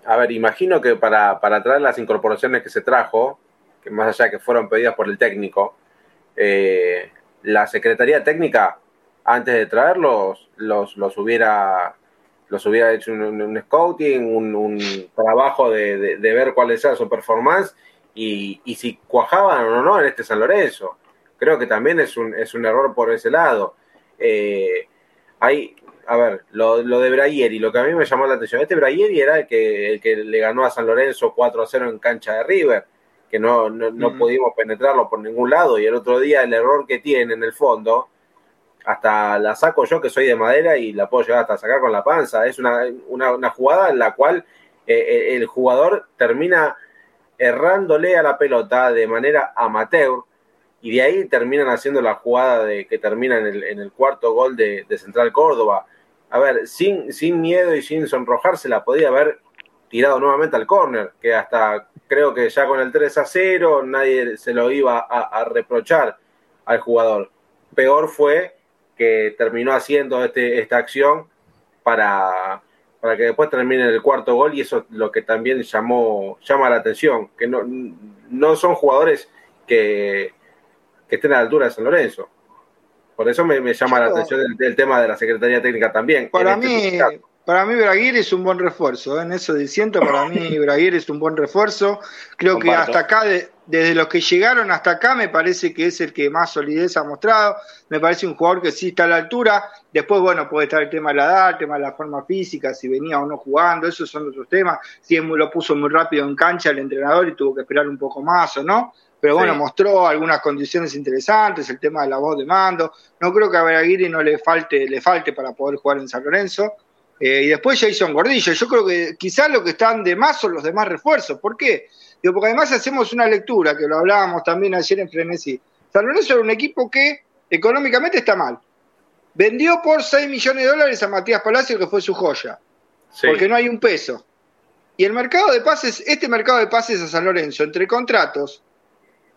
A ver, imagino que para, traer las incorporaciones que se trajo, que más allá que fueron pedidas por el técnico, eh, la Secretaría Técnica, antes de traerlos, los, los hubiera los hubiera hecho un, scouting, un, trabajo de, ver cuál era su performance y, y si cuajaban o no en este San Lorenzo creo que también es un, es un error por ese lado. Eh, hay, a ver, lo, lo de Brayeri, lo que a mí me llamó la atención, este Brayeri era el que, el que le ganó a San Lorenzo 4 a 0 en cancha de River, que no, no, pudimos penetrarlo por ningún lado, y el otro día el error que tiene en el fondo, hasta la saco yo que soy de madera y la puedo llegar hasta sacar con la panza, es una, una, jugada en la cual eh, eh, el jugador termina errándole a la pelota de manera amateur, y de ahí terminan haciendo la jugada de que termina en el, en el cuarto gol de, Central Córdoba. A ver, sin, sin miedo y sin sonrojarse la podía haber tirado nuevamente al córner, que hasta creo que ya con el 3 a 0 nadie se lo iba a, reprochar al jugador. Peor fue que terminó haciendo este, esta acción para, para que después termine el cuarto gol y eso es lo que también llamó, llama la atención, que no, no son jugadores que, que estén a la altura de San Lorenzo. Por eso me, llama la atención el, tema de la Secretaría Técnica también.
Para este mí, para mí Braguer es un buen refuerzo, ¿eh? en eso diciendo, para mí Braguer es un buen refuerzo. Creo que hasta acá, desde los que llegaron hasta acá, me parece que es el que más solidez ha mostrado. Me parece un jugador que sí está a la altura. Después, bueno, puede estar el tema de la edad, el tema de la forma física, si venía o no jugando, esos son otros temas. Si lo puso muy rápido en cancha el entrenador y tuvo que esperar un poco más o no pero bueno, mostró algunas condiciones interesantes, el tema de la voz de mando. No creo que a Veraguiri no le falte, le falte para poder jugar en San Lorenzo. Eh, y después Jason Gordillo. Yo creo que quizás lo que están de más son los demás refuerzos. ¿Por qué? Digo, porque además hacemos una lectura, que lo hablábamos también ayer en Frenesí. San Lorenzo era un equipo que económicamente está mal. Vendió por 6 millones de dólares a Matías Palacio, que fue su joya. Porque no hay un peso. Y el mercado de pases, este mercado de pases a San Lorenzo, entre contratos,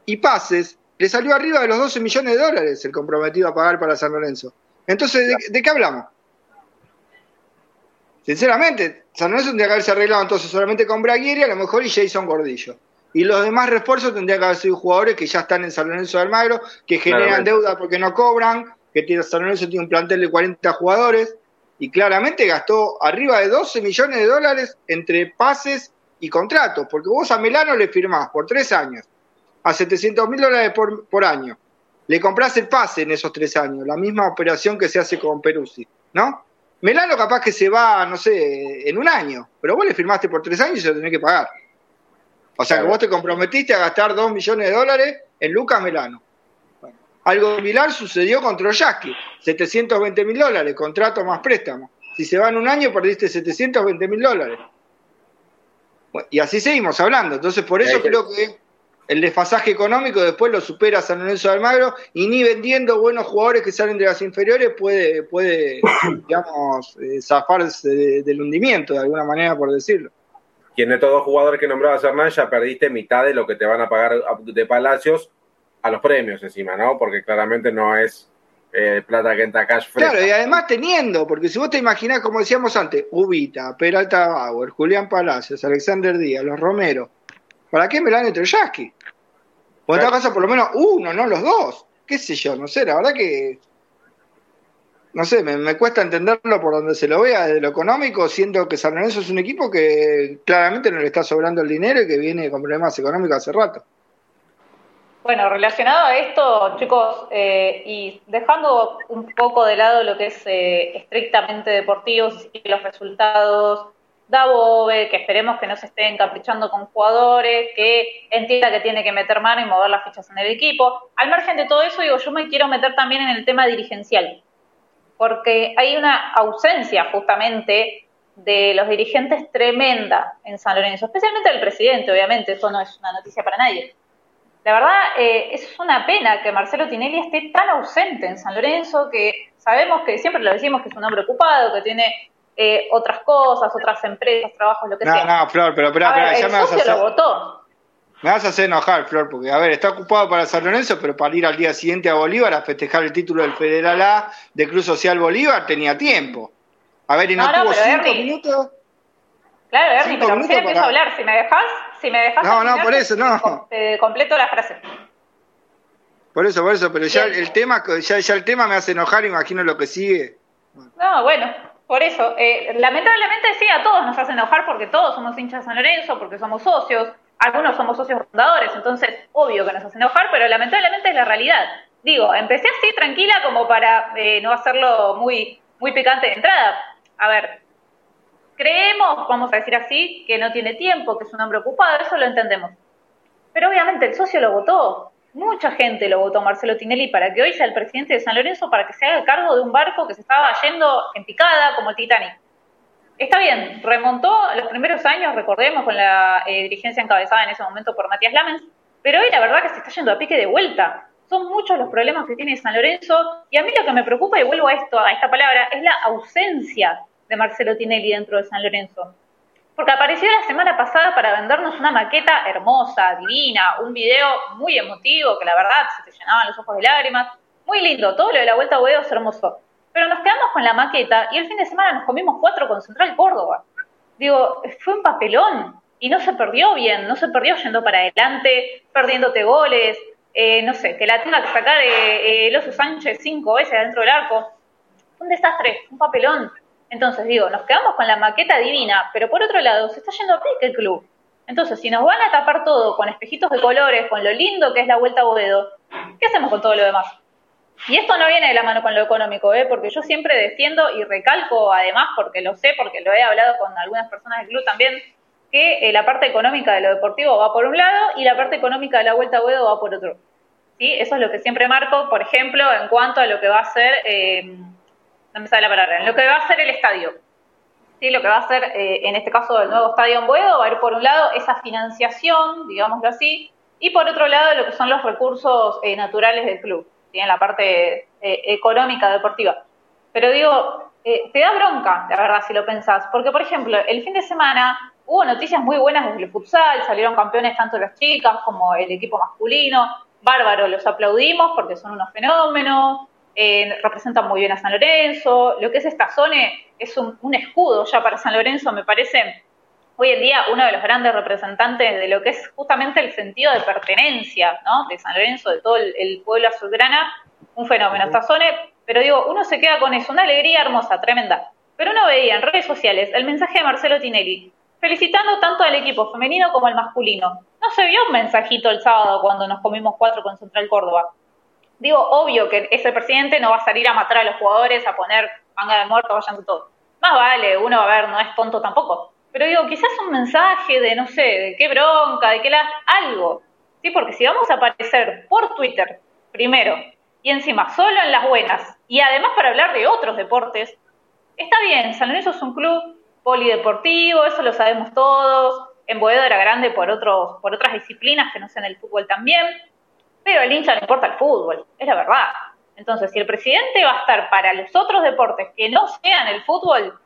y pases le salió arriba de los 12 millones de dólares el comprometido a pagar para San Lorenzo. Entonces, ¿de, qué hablamos? Sinceramente, San Lorenzo tendría que haberse arreglado entonces solamente con Braguieri a lo mejor y Jason Gordillo. Y los demás refuerzos tendrían que haber sido jugadores que ya están en San Lorenzo de Almagro, que generan deuda porque no cobran, que tiene, San Lorenzo tiene un plantel de 40 jugadores y claramente gastó arriba de 12 millones de dólares entre pases y contratos, porque vos a Melano le firmás por tres años a 700 mil dólares por, año. Le compras el pase en esos tres años, la misma operación que se hace con Peruzzi, ¿no? Melano capaz que se va, no sé, en un año, pero vos le firmaste por tres años y se lo tenés que pagar. O sea que vos te comprometiste a gastar dos millones de dólares en Lucas Melano. algo similar sucedió con Troyaski, 720 mil dólares, contrato más préstamo. Si se va en un año, perdiste 720 mil dólares. y así seguimos hablando. Entonces, por eso creo que el desfasaje económico después lo supera San Lorenzo de Almagro y ni vendiendo buenos jugadores que salen de las inferiores puede, puede digamos, eh, zafarse del hundimiento, de alguna manera, por decirlo.
Quien de todos los jugadores que nombraba Hernán ya perdiste mitad de lo que te van a pagar de Palacios a los premios encima, ¿no? Porque claramente no es eh, plata que entra cash
fresca. Claro, y además teniendo, porque si vos te imaginás, como decíamos antes, Ubita, Peralta Bauer, Julián Palacios, Alexander Díaz, los Romero, ¿para qué me la han entre Yasky? O en tal por lo menos uno, no los dos. ¿Qué sé yo? No sé, la verdad que. No sé, me, cuesta entenderlo por donde se lo vea, desde lo económico, siendo que San Lorenzo es un equipo que claramente no le está sobrando el dinero y que viene con problemas económicos hace rato.
Bueno, relacionado a esto, chicos, eh, y dejando un poco de lado lo que es eh, estrictamente deportivo, los resultados, Dabove, que esperemos que no se esté encaprichando con jugadores, que entienda que tiene que meter mano y mover las fichas en el equipo. Al margen de todo eso, digo, yo me quiero meter también en el tema dirigencial, porque hay una ausencia justamente de los dirigentes tremenda en San Lorenzo, especialmente del presidente, obviamente, eso no es una noticia para nadie. La verdad, eh, es una pena que Marcelo Tinelli esté tan ausente en San Lorenzo, que sabemos que siempre lo decimos que es un hombre ocupado, que tiene eh, otras cosas, otras empresas, trabajos, lo que sea.
No, no, Flor, pero espera, espera, ya me vas a hacer... votó. Me vas a hacer enojar, Flor, porque, a ver, está ocupado para San Lorenzo, pero para ir al día siguiente a Bolívar a festejar el título del Federal A de Cruz Social Bolívar tenía tiempo. A ver, y no, tuvo cinco minutos.
Claro, Ernie, pero recién empiezo a hablar. Si me dejas, si me dejas.
No, no, por eso, no.
completo la frase.
Por eso, por eso, pero ya el tema, ya, ya el tema me hace enojar, imagino lo que sigue.
No, bueno, por eso, eh, lamentablemente sí, a todos nos hace enojar porque todos somos hinchas de San Lorenzo, porque somos socios, algunos somos socios fundadores, entonces obvio que nos hace enojar, pero lamentablemente es la realidad. Digo, empecé así tranquila como para eh, no hacerlo muy, muy picante de entrada. A ver, creemos, vamos a decir así, que no tiene tiempo, que es un hombre ocupado, eso lo entendemos. Pero obviamente el socio lo votó, Mucha gente lo votó Marcelo Tinelli para que hoy sea el presidente de San Lorenzo para que se haga cargo de un barco que se estaba yendo en picada como el Titanic. Está bien, remontó los primeros años, recordemos, con la eh, dirigencia encabezada en ese momento por Matías Lamens, pero hoy la verdad que se está yendo a pique de vuelta. Son muchos los problemas que tiene San Lorenzo y a mí lo que me preocupa, y vuelvo a esto, a esta palabra, es la ausencia de Marcelo Tinelli dentro de San Lorenzo porque apareció la semana pasada para vendernos una maqueta hermosa, divina, un video muy emotivo, que la verdad se te llenaban los ojos de lágrimas, muy lindo, todo lo de la vuelta a huevos es hermoso. Pero nos quedamos con la maqueta y el fin de semana nos comimos cuatro con Central Córdoba. Digo, fue un papelón y no se perdió bien, no se perdió yendo para adelante, perdiéndote goles, eh, no sé, que la tenga que sacar eh, el Oso Sánchez cinco veces dentro del arco. Un desastre, un papelón. Entonces, digo, nos quedamos con la maqueta divina, pero por otro lado, se está yendo a pique el club. Entonces, si nos van a tapar todo con espejitos de colores, con lo lindo que es la vuelta a Boedo, ¿qué hacemos con todo lo demás? Y esto no viene de la mano con lo económico, ¿eh? porque yo siempre defiendo y recalco, además, porque lo sé, porque lo he hablado con algunas personas del club también, que eh, la parte económica de lo deportivo va por un lado y la parte económica de la vuelta a Boedo va por otro. ¿Sí? Eso es lo que siempre marco, por ejemplo, en cuanto a lo que va a ser... Eh, no la palabra, en lo que va a ser el estadio. ¿sí? Lo que va a ser, eh, en este caso, el nuevo estadio en Boedo, va a ir por un lado esa financiación, digámoslo así, y por otro lado lo que son los recursos eh, naturales del club, ¿sí? en la parte eh, económica, deportiva. Pero digo, te da bronca, la verdad, si lo pensás, porque, por ejemplo, el fin de semana hubo noticias muy buenas desde el futsal, salieron campeones tanto las chicas como el equipo masculino, bárbaro, los aplaudimos porque son unos fenómenos, eh, representan muy bien a San Lorenzo, lo que es esta zona es un, escudo ya para San Lorenzo, me parece hoy en día uno de los grandes representantes de lo que es justamente el sentido de pertenencia ¿no? de San Lorenzo, de todo el, pueblo azulgrana, un fenómeno. Esta zona, pero digo, uno se queda con eso, una alegría hermosa, tremenda. Pero uno veía en redes sociales el mensaje de Marcelo Tinelli, felicitando tanto al equipo femenino como al masculino. No se vio un mensajito el sábado cuando nos comimos cuatro con Central Córdoba. Digo, obvio que ese presidente no va a salir a matar a los jugadores, a poner manga de muerto, vayan todo. Más vale, uno, a ver, no es tonto tampoco. Pero digo, quizás un mensaje de, no sé, de qué bronca, de qué la... algo. ¿Sí? Porque si vamos a aparecer por Twitter, primero, y encima solo en las buenas, y además para hablar de otros deportes, está bien, San Lorenzo es un club polideportivo, eso lo sabemos todos, en Boedo era grande por, otros, por otras disciplinas que no sean el fútbol también, pero al hincha le importa el fútbol, es la verdad. Entonces, si el presidente va a estar para los otros deportes que no sean el fútbol,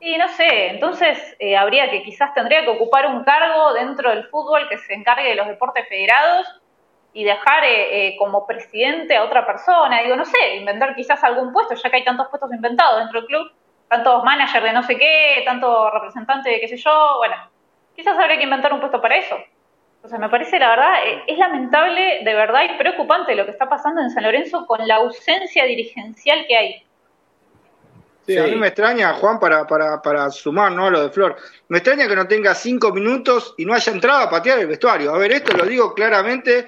y no sé, entonces eh, habría que quizás tendría que ocupar un cargo dentro del fútbol que se encargue de los deportes federados y dejar eh, eh, como presidente a otra persona. Digo, no sé, inventar quizás algún puesto, ya que hay tantos puestos inventados dentro del club, tantos managers de no sé qué, tanto representante de qué sé yo, bueno, quizás habría que inventar un puesto para eso. O sea, me parece, la verdad, eh, es lamentable, de verdad, y preocupante lo que está pasando en San Lorenzo con la ausencia dirigencial que hay.
Sí, a mí me extraña, Juan, para, para, para sumar ¿no? lo de Flor, me extraña que no tenga cinco minutos y no haya entrado a patear el vestuario. A ver, esto lo digo claramente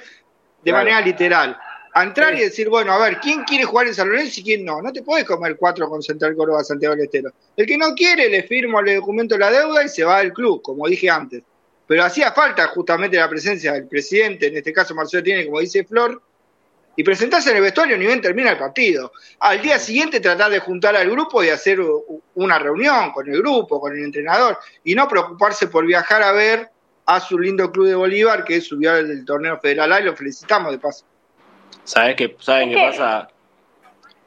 de manera literal. A entrar y decir, bueno, a ver, ¿quién quiere jugar en San Lorenzo y quién no? No te puedes comer cuatro con Central Córdoba Santiago del Estero. El que no quiere, le firmo el documento de la deuda y se va del club, como dije antes pero hacía falta justamente la presencia del presidente, en este caso Marcelo tiene, como dice Flor, y presentarse en el vestuario ni bien termina el partido. Al día siguiente tratar de juntar al grupo y hacer una reunión con el grupo, con el entrenador, y no preocuparse por viajar a ver a su lindo club de Bolívar que subió el torneo federal y lo felicitamos de paso.
¿Sabes qué, ¿saben qué pasa?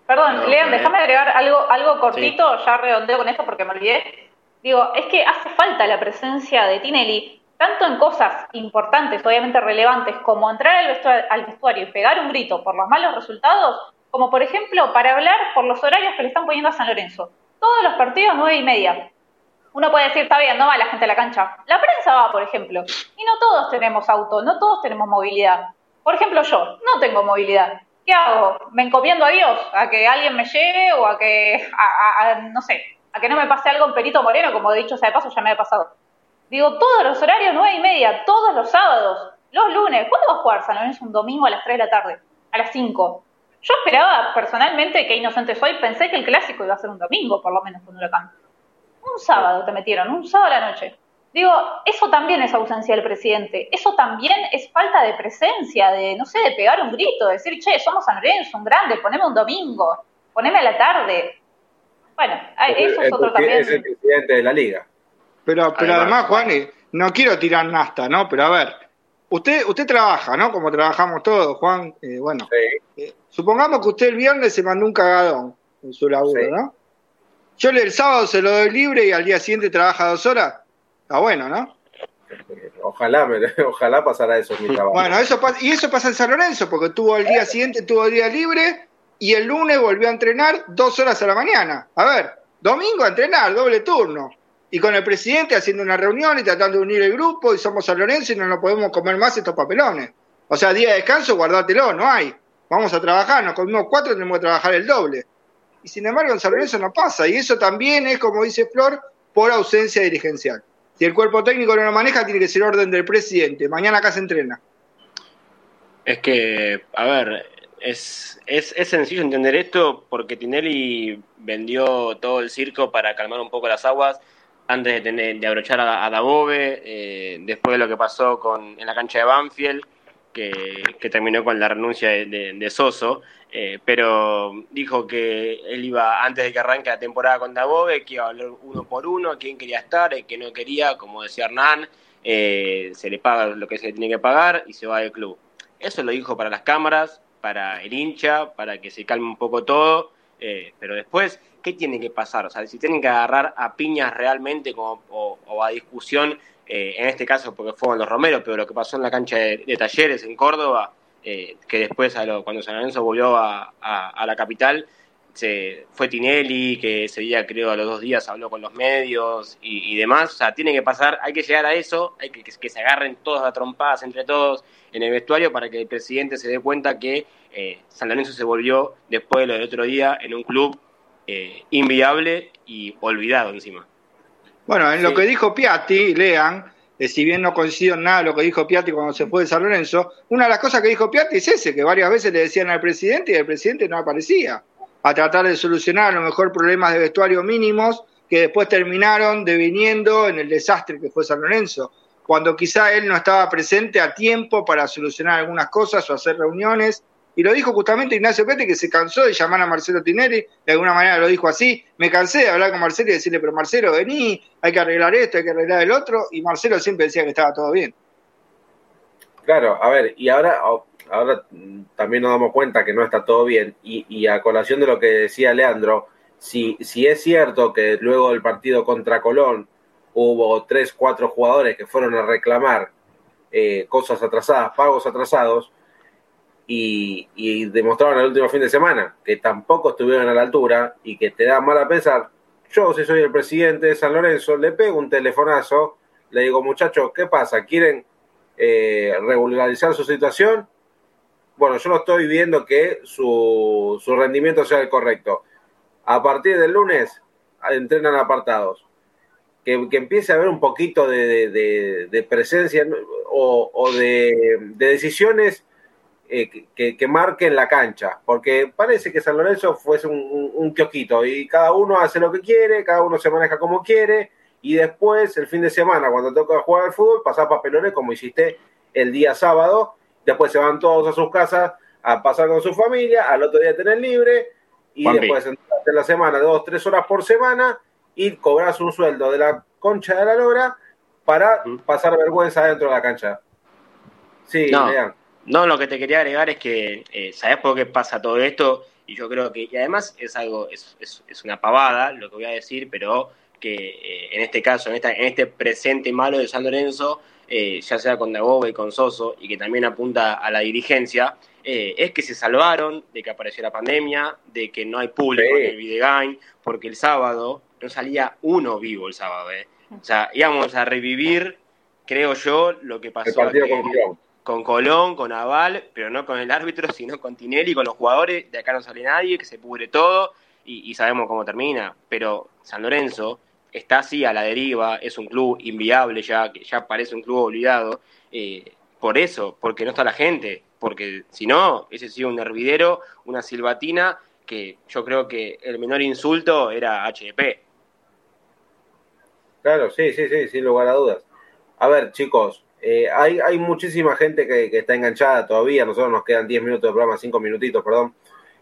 Perdón, Lean, déjame agregar algo, algo cortito, ya redondeo con esto porque me olvidé. Digo, es que hace falta la presencia de Tinelli tanto en cosas importantes, obviamente relevantes, como entrar al vestuario, y pegar un grito por los malos resultados, como por ejemplo para hablar por los horarios que le están poniendo a San Lorenzo. Todos los partidos nueve y media. Uno puede decir, está bien, no va la gente a la cancha. La prensa va, por ejemplo. Y no todos tenemos auto, no todos tenemos movilidad. Por ejemplo, yo no tengo movilidad. ¿Qué hago? ¿Me encomiendo a Dios? ¿A que alguien me lleve o a que, no sé, a que no me pase algo en Perito Moreno, como he dicho sea de paso, ya me ha pasado? Digo, todos los horarios, nueve y media, todos los sábados, los lunes. ¿Cuándo va a jugar San Lorenzo un domingo a las 3 de la tarde? A las 5. Yo esperaba personalmente, que inocente soy, pensé que el clásico iba a ser un domingo, por lo menos con Huracán. Un sábado te metieron, un sábado a la noche. Digo, eso también es ausencia del presidente, eso también es falta de presencia, de, no sé, de pegar un grito, de decir, che, somos San Lorenzo, un grande, poneme un domingo, poneme a la tarde. Bueno, eso es otro también.
Es el presidente de la liga.
Pero, pero además, Juan, no quiero tirar nasta, ¿no? Pero a ver, usted, usted trabaja, ¿no? Como trabajamos todos, Juan. Eh, bueno, eh, supongamos que usted el viernes se mandó un cagadón en su laburo, ¿no? Yo el sábado se lo doy libre y al día siguiente trabaja dos horas. Está bueno, ¿no?
Ojalá, ojalá pasara eso en mi trabajo.
Bueno, eso y eso pasa en San Lorenzo, porque tuvo el día siguiente, tuvo el día libre y el lunes volvió a entrenar dos horas a la mañana. A ver, domingo a entrenar, doble turno y con el presidente haciendo una reunión y tratando de unir el grupo y somos San Lorenzo y no nos podemos comer más estos papelones. O sea, día de descanso, guardátelo, no hay. Vamos a trabajar, nos comimos cuatro, tenemos que trabajar el doble. Y sin embargo en San Lorenzo no pasa, y eso también es, como dice Flor, por ausencia dirigencial. Si el cuerpo técnico no lo maneja, tiene que ser orden del presidente. Mañana acá se entrena.
Es que, a ver, es, es, es, sencillo entender esto porque Tinelli vendió todo el circo para calmar un poco las aguas antes de, tener, de abrochar a, a eh, después de lo que pasó con, en la cancha de Banfield, que, terminó con la renuncia de, Soso, eh, pero dijo que él iba, antes de que arranque la temporada con Dabove, que iba a hablar uno por uno, quién quería estar, el que no quería, como decía Hernán, eh, se le paga lo que se tiene que pagar y se va del club. Eso lo dijo para las cámaras, para el hincha, para que se calme un poco todo, pero después ¿qué tiene que pasar? O sea, si tienen que agarrar a piñas realmente como, o, a discusión, eh, en este caso porque fueron los Romeros, pero lo que pasó en la cancha de, Talleres en Córdoba, que después cuando San Lorenzo volvió a, la capital, se, fue Tinelli, que ese día creo a los dos días habló con los medios y, demás. O sea, tiene que pasar, hay que llegar a eso, hay que, que, se agarren todas las trompadas entre todos en el vestuario para que el presidente se dé cuenta que San Lorenzo se volvió después de lo del otro día en un club eh, inviable y olvidado encima.
Bueno, en lo que dijo Piatti, lean, eh, si bien no coincido en nada lo que dijo Piatti cuando se fue de San Lorenzo, una de las cosas que dijo Piatti es ese, que varias veces le decían al presidente y el presidente no aparecía, a tratar de solucionar a lo mejor problemas de vestuario mínimos que después terminaron deviniendo en el desastre que fue San Lorenzo, cuando quizá él no estaba presente a tiempo para solucionar algunas cosas o hacer reuniones y lo dijo justamente Ignacio Pete, que se cansó de llamar a Marcelo Tinelli, de alguna manera lo dijo así. Me cansé de hablar con Marcelo y decirle, pero Marcelo, vení, hay que arreglar esto, hay que arreglar el otro. Y Marcelo siempre decía que estaba todo bien.
Claro, a ver, y ahora, ahora también nos damos cuenta que no está todo bien. Y, a colación de lo que decía Leandro, si, si es cierto que luego del partido contra Colón hubo tres, cuatro jugadores que fueron a reclamar eh, cosas atrasadas, pagos atrasados, y, demostraron el último fin de semana que tampoco estuvieron a la altura y que te da mal a pensar. Yo, si soy el presidente de San Lorenzo, le pego un telefonazo, le digo, muchachos, ¿qué pasa? ¿Quieren eh, regularizar su situación? Bueno, yo no estoy viendo que su, su rendimiento sea el correcto. A partir del lunes entrenan apartados. Que, empiece a haber un poquito de, presencia o, de, decisiones eh, que, marquen la cancha, porque parece que San Lorenzo fuese un, un, kiosquito y cada uno hace lo que quiere, cada uno se maneja como quiere y después el fin de semana cuando toca jugar al fútbol pasar papelones como hiciste el día sábado, después se van todos a sus casas a pasar con su familia, al otro día tener libre y después en la semana dos, tres horas por semana y cobras un sueldo de la concha de la lora para pasar vergüenza dentro de la cancha.
Sí, vean. No, lo que te quería agregar es que, eh, ¿sabes por qué pasa todo esto? Y yo creo que, y además es algo, es, es, una pavada lo que voy a decir, pero que eh, en este caso, en, esta, en este presente malo de San Lorenzo, eh, ya sea con Dagoba y con Soso, y que también apunta a la dirigencia, es que se salvaron de que apareció la pandemia, de que no hay público en el Videgain, porque el sábado no salía uno vivo el sábado. ¿eh? O sea, íbamos a revivir, creo yo, lo que pasó. El con Colón, con Aval, pero no con el árbitro, sino con Tinelli, con los jugadores. De acá no sale nadie, que se pudre todo y, sabemos cómo termina. Pero San Lorenzo está así a la deriva, es un club inviable ya, que ya parece un club olvidado. Eh, por eso, porque no está la gente, porque si no, ese sido un hervidero, una silbatina, que yo creo que el menor insulto era HDP.
Claro, sí, sí, sí, sin lugar a dudas. A ver, chicos, eh, hay, hay muchísima gente que, está enganchada todavía. Nosotros nos quedan 10 minutos de programa, 5 minutitos, perdón.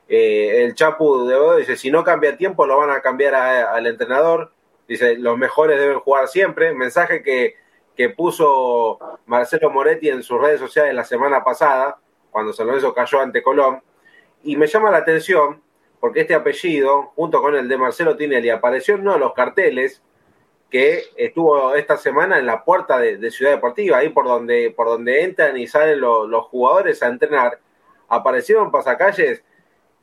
Eh, el Chapu de dice: si no cambia tiempo, lo van a cambiar al entrenador. Dice: los mejores deben jugar siempre. Mensaje que, que puso Marcelo Moretti en sus redes sociales la semana pasada, cuando San Lorenzo cayó ante Colón. Y me llama la atención porque este apellido, junto con el de Marcelo Tinelli, apareció en uno de los carteles que estuvo esta semana en la puerta de, Ciudad Deportiva, ahí por donde, por donde entran y salen los jugadores a entrenar, aparecieron pasacalles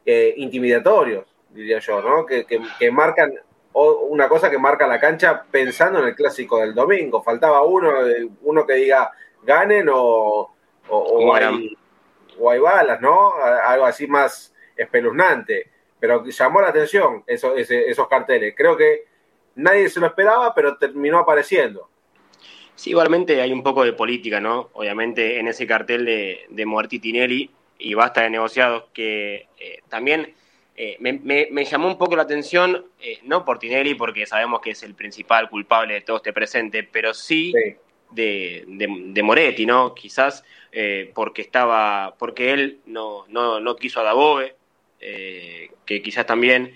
eh, intimidatorios, diría yo, ¿no? Que, marcan una cosa que marca la cancha pensando en el clásico del domingo. Faltaba uno, eh, uno que diga ganen o, o, hay, balas, ¿no? Algo así más espeluznante. Pero llamó la atención esos carteles. Creo que nadie se lo esperaba, pero terminó apareciendo.
Sí, igualmente hay un poco de política, ¿no? Obviamente en ese cartel de, de Muerti Tinelli y basta de negociados que eh, también eh, me, llamó un poco la atención, eh, no por Tinelli, porque sabemos que es el principal culpable de todo este presente, pero sí, De, de, Moretti, ¿no? Quizás porque estaba, porque él no, no, no quiso a Dabove, que quizás también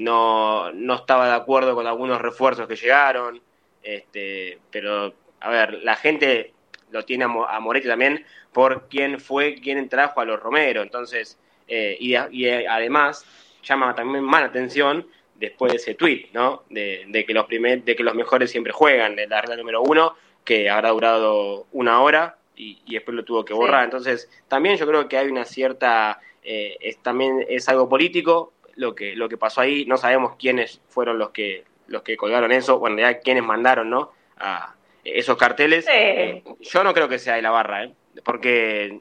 no, no estaba de acuerdo con algunos refuerzos que llegaron, este, pero a ver, la gente lo tiene a, Moretti también por quién fue quien trajo a los Romero, entonces, eh, y, y, además llama también más la atención después de ese tweet, ¿no? De, de, que los primer, de que los mejores siempre juegan, de la regla número uno, que habrá durado una hora y, después lo tuvo que borrar. Entonces, también yo creo que hay una cierta, eh, es, también es algo político lo que, lo que pasó ahí, no sabemos quiénes fueron los que, los que colgaron eso, bueno, ya quiénes mandaron, ¿no? A esos carteles. Eh, yo no creo que sea de la barra, ¿eh? porque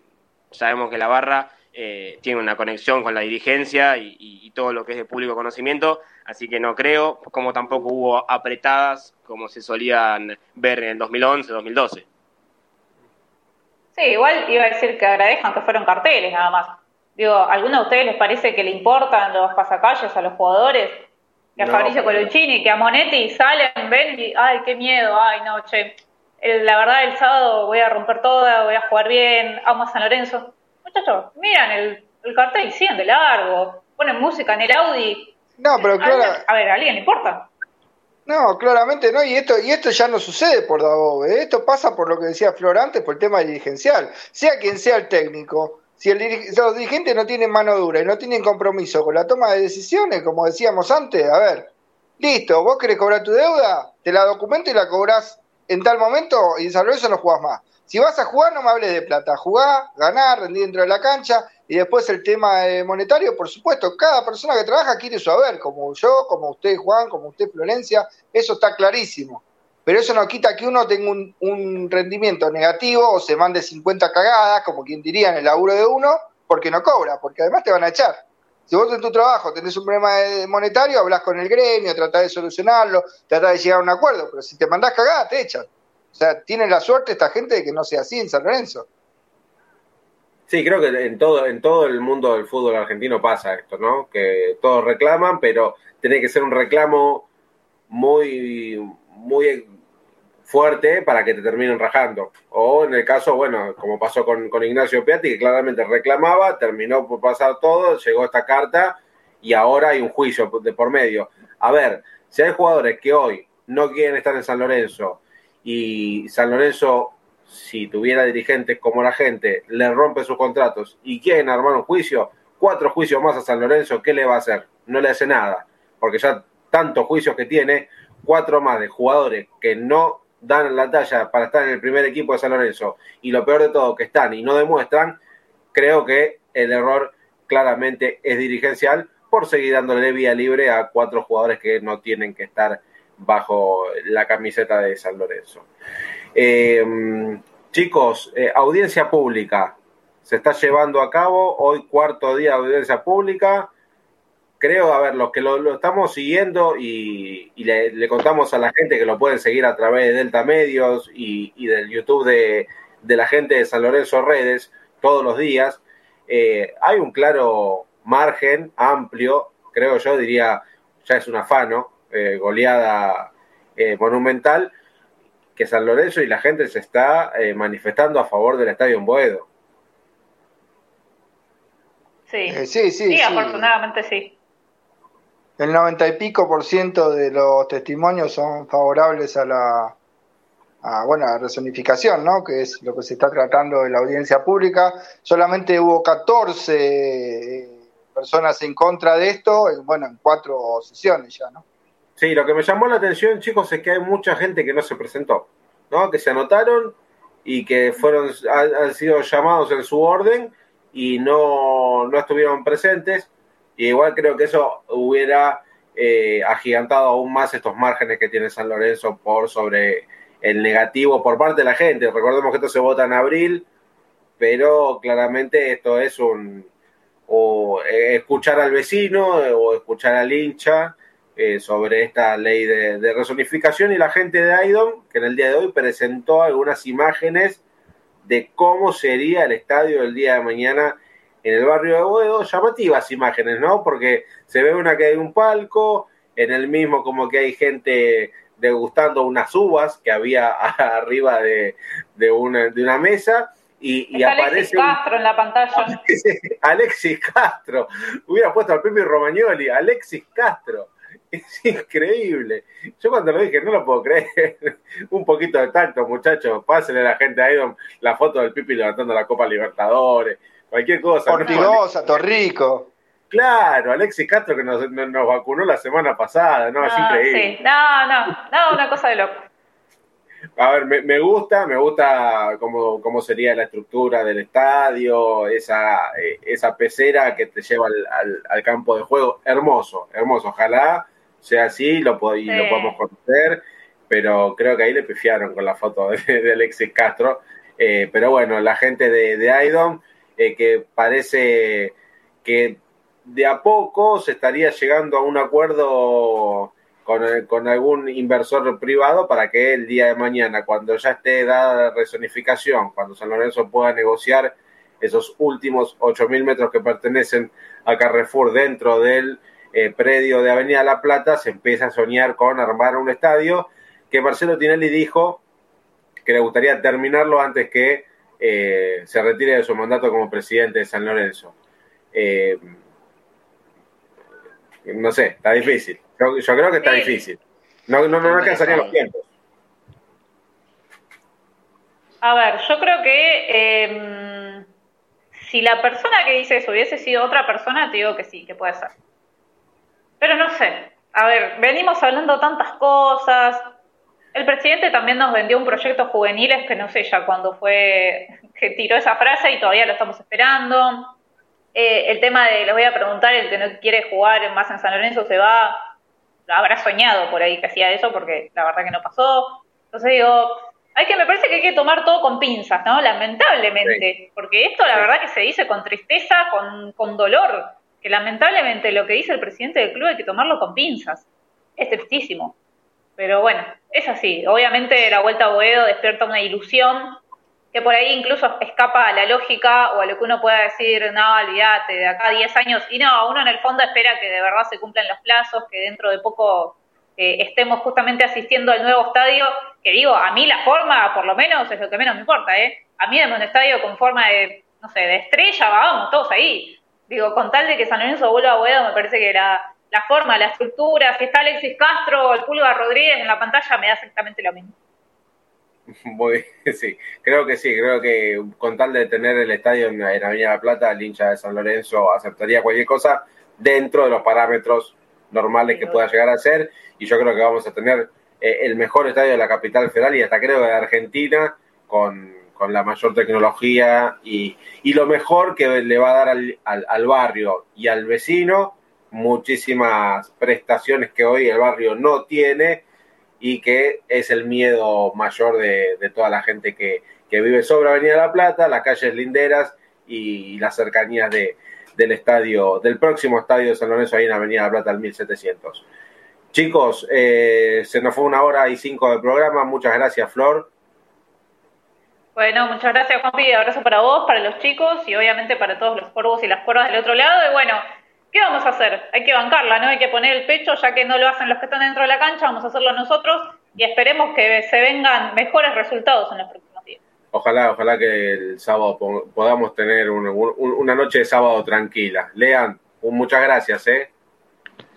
sabemos que la barra eh, tiene una conexión con la dirigencia y, todo lo que es de público conocimiento, así que no creo, como tampoco hubo apretadas como se solían ver en el 2011, 2012.
Sí, igual iba a decir que agradezcan que fueron carteles nada más. Digo, ¿a alguno de ustedes les parece que le importan los pasacalles a los jugadores? Que a Fabricio Coluccini, que a Monetti salen, ven y, ay, qué miedo, ay, no, che. la verdad, el sábado voy a romper toda, voy a jugar bien, amo a San Lorenzo muchachos, miran el, cartel y siguen de largo, ponen música en el Audi.
No, pero claro.
A ver, ¿a alguien le importa?
No, claramente no, y esto, y esto ya no sucede por Davo, ¿eh? esto pasa por lo que decía Flor antes, por el tema dirigencial. Sea quien sea el técnico, si el los dirigentes no tienen mano dura y no tienen compromiso con la toma de decisiones, como decíamos antes, a ver, listo, vos querés cobrar tu deuda, te la documento y la cobrás en tal momento y en San no jugás más. Si vas a jugar, no me hables de plata. Jugar, ganar, rendir dentro de la cancha. Y después el tema eh, monetario, por supuesto, cada persona que trabaja quiere saber, como yo, como usted, Juan, como usted, Florencia. Eso está clarísimo. Pero eso no quita que uno tenga un, rendimiento negativo o se mande 50 cagadas, como quien diría en el laburo de uno, porque no cobra, porque además te van a echar. Si vos en tu trabajo tenés un problema monetario, hablas con el gremio, tratás de solucionarlo, tratás de llegar a un acuerdo, pero si te mandás cagada, te echan. O sea, tiene la suerte esta gente de que no sea así en San Lorenzo.
Sí, creo que en todo, en todo el mundo del fútbol argentino pasa esto, ¿no? Que todos reclaman, pero tiene que ser un reclamo muy, muy fuerte para que te terminen rajando. O en el caso, bueno, como pasó con, con Ignacio Piatti, que claramente reclamaba, terminó por pasar todo, llegó esta carta y ahora hay un juicio de por medio. A ver, si hay jugadores que hoy no quieren estar en San Lorenzo, y San Lorenzo, si tuviera dirigentes como la gente, le rompe sus contratos y quieren armar un juicio, cuatro juicios más a San Lorenzo, ¿qué le va a hacer? No le hace nada, porque ya tantos juicios que tiene, cuatro más de jugadores que no dan la talla para estar en el primer equipo de San Lorenzo y lo peor de todo, que están y no demuestran, creo que el error claramente es dirigencial por seguir dándole vía libre a cuatro jugadores que no tienen que estar bajo la camiseta de San Lorenzo. Eh, chicos, eh, audiencia pública. Se está llevando a cabo hoy cuarto día de audiencia pública. Creo, a ver, los que lo, estamos siguiendo y, le, contamos a la gente que lo pueden seguir a través de Delta Medios y, del YouTube de, la gente de San Lorenzo Redes todos los días, eh, hay un claro margen amplio, creo yo, diría, ya es un afano, eh, goleada eh, monumental, que San Lorenzo y la gente se está eh, manifestando a favor del Estadio en Boedo.
Sí. sí, sí, sí, afortunadamente sí.
El noventa y pico por ciento de los testimonios son favorables a la a, bueno, a resonificación, ¿no? que es lo que se está tratando en la audiencia pública. Solamente hubo 14 personas en contra de esto, bueno, en cuatro sesiones ya, ¿no?
Sí, lo que me llamó la atención, chicos, es que hay mucha gente que no se presentó, ¿no? Que se anotaron y que fueron, han, sido llamados en su orden y no, no estuvieron presentes. Y igual creo que eso hubiera eh, agigantado aún más estos márgenes que tiene San Lorenzo por sobre el negativo por parte de la gente. Recordemos que esto se vota en abril, pero claramente esto es un o eh, escuchar al vecino o escuchar al hincha eh, sobre esta ley de, de, resonificación y la gente de AIDOM, que en el día de hoy presentó algunas imágenes de cómo sería el estadio el día de mañana en el barrio de Boedo, llamativas imágenes, ¿no? Porque se ve una que hay un palco, en el mismo como que hay gente degustando unas uvas que había arriba de, de, una, de una mesa, y, y
aparece Alexis Castro en la pantalla.
Alexis Castro. Hubiera puesto al Pepe Romagnoli, Alexis Castro. Es increíble. Yo cuando lo dije, no lo puedo creer. Un poquito de tacto, muchachos. Pásenle a la gente a Idom la foto del Pipi levantando la Copa Libertadores. Cualquier cosa.
Ortigosa, Torrico.
Claro, Alexis Castro que nos, nos, vacunó la semana pasada, ¿no? es increíble.
Sí. No, no, no, una cosa de loco.
A ver, me, gusta, me gusta cómo, cómo, sería la estructura del estadio, esa, eh, esa pecera que te lleva al, campo de juego. Hermoso, hermoso. Ojalá sea así lo, y lo podemos conocer, pero creo que ahí le pifiaron con la foto de, Alexis Castro. Eh, pero bueno, la gente de, de Aidon, eh, que parece que de a poco se estaría llegando a un acuerdo con, algún inversor privado para que el día de mañana, cuando ya esté dada la resonificación, cuando San Lorenzo pueda negociar esos últimos 8.000 metros que pertenecen a Carrefour dentro del eh, predio de Avenida La Plata, se empieza a soñar con armar un estadio que Marcelo Tinelli dijo que le gustaría terminarlo antes que eh, se retire de su mandato como presidente de San Lorenzo. Eh, no sé, está difícil. Yo, creo que está difícil. No, no, no alcanzaría los tiempos.
A ver, yo creo que em, si la persona que dice eso hubiese sido otra persona, te digo que sí, que puede ser. Pero no sé. A ver, venimos hablando tantas cosas. El presidente también nos vendió un proyecto juveniles que no sé ya cuándo fue que tiró esa frase y todavía lo estamos esperando. Eh, el tema de, les voy a preguntar, el que no quiere jugar más en San Lorenzo se va, habrá soñado por ahí que hacía eso, porque la verdad que no pasó. Entonces digo, hay que, me parece que hay que tomar todo con pinzas, ¿no? Lamentablemente, porque esto la verdad que se dice con tristeza, con, con dolor, que lamentablemente lo que dice el presidente del club hay que tomarlo con pinzas. Es tristísimo. Pero bueno, es así. Obviamente la vuelta a Boedo despierta una ilusión que por ahí incluso escapa a la lógica o a lo que uno pueda decir, no, olvídate, de acá a 10 años, y no, uno en el fondo espera que de verdad se cumplan los plazos, que dentro de poco eh, estemos justamente asistiendo al nuevo estadio, que digo, a mí la forma, por lo menos, es lo que menos me importa, ¿eh? A mí en un estadio con forma de, no sé, de estrella, vamos, todos ahí. Digo, con tal de que San Lorenzo vuelva a Boedo, me parece que la, la forma, la estructura, si está Alexis Castro o el Pulga Rodríguez en la pantalla, me da exactamente lo mismo.
Muy, sí, creo que sí, creo que con tal de tener el estadio en, la Avenida La Plata, el hincha de San Lorenzo aceptaría cualquier cosa dentro de los parámetros normales que pueda llegar a ser y yo creo que vamos a tener eh, el mejor estadio de la capital federal y hasta creo de Argentina con, la mayor tecnología y, y, lo mejor que le va a dar al, al barrio y al vecino muchísimas prestaciones que hoy el barrio no tiene y que es el miedo mayor de, toda la gente que, vive sobre Avenida La Plata, las calles linderas y las cercanías de, del estadio, del próximo estadio de San Lorenzo ahí en Avenida La Plata al 1700. Chicos, eh, se nos fue una hora y cinco de programa. Muchas gracias, Flor.
Bueno, muchas gracias, Juanpi. Abrazo para vos, para los chicos y obviamente para todos los cuervos y las cuervas del otro lado. Y bueno, ¿qué vamos a hacer? Hay que bancarla, ¿no? Hay que poner el pecho, ya que no lo hacen los que están dentro de la cancha, vamos a hacerlo nosotros y esperemos que se vengan mejores resultados en los próximos días.
Ojalá, ojalá que el sábado podamos tener una noche de sábado tranquila. Lean, muchas gracias, ¿eh?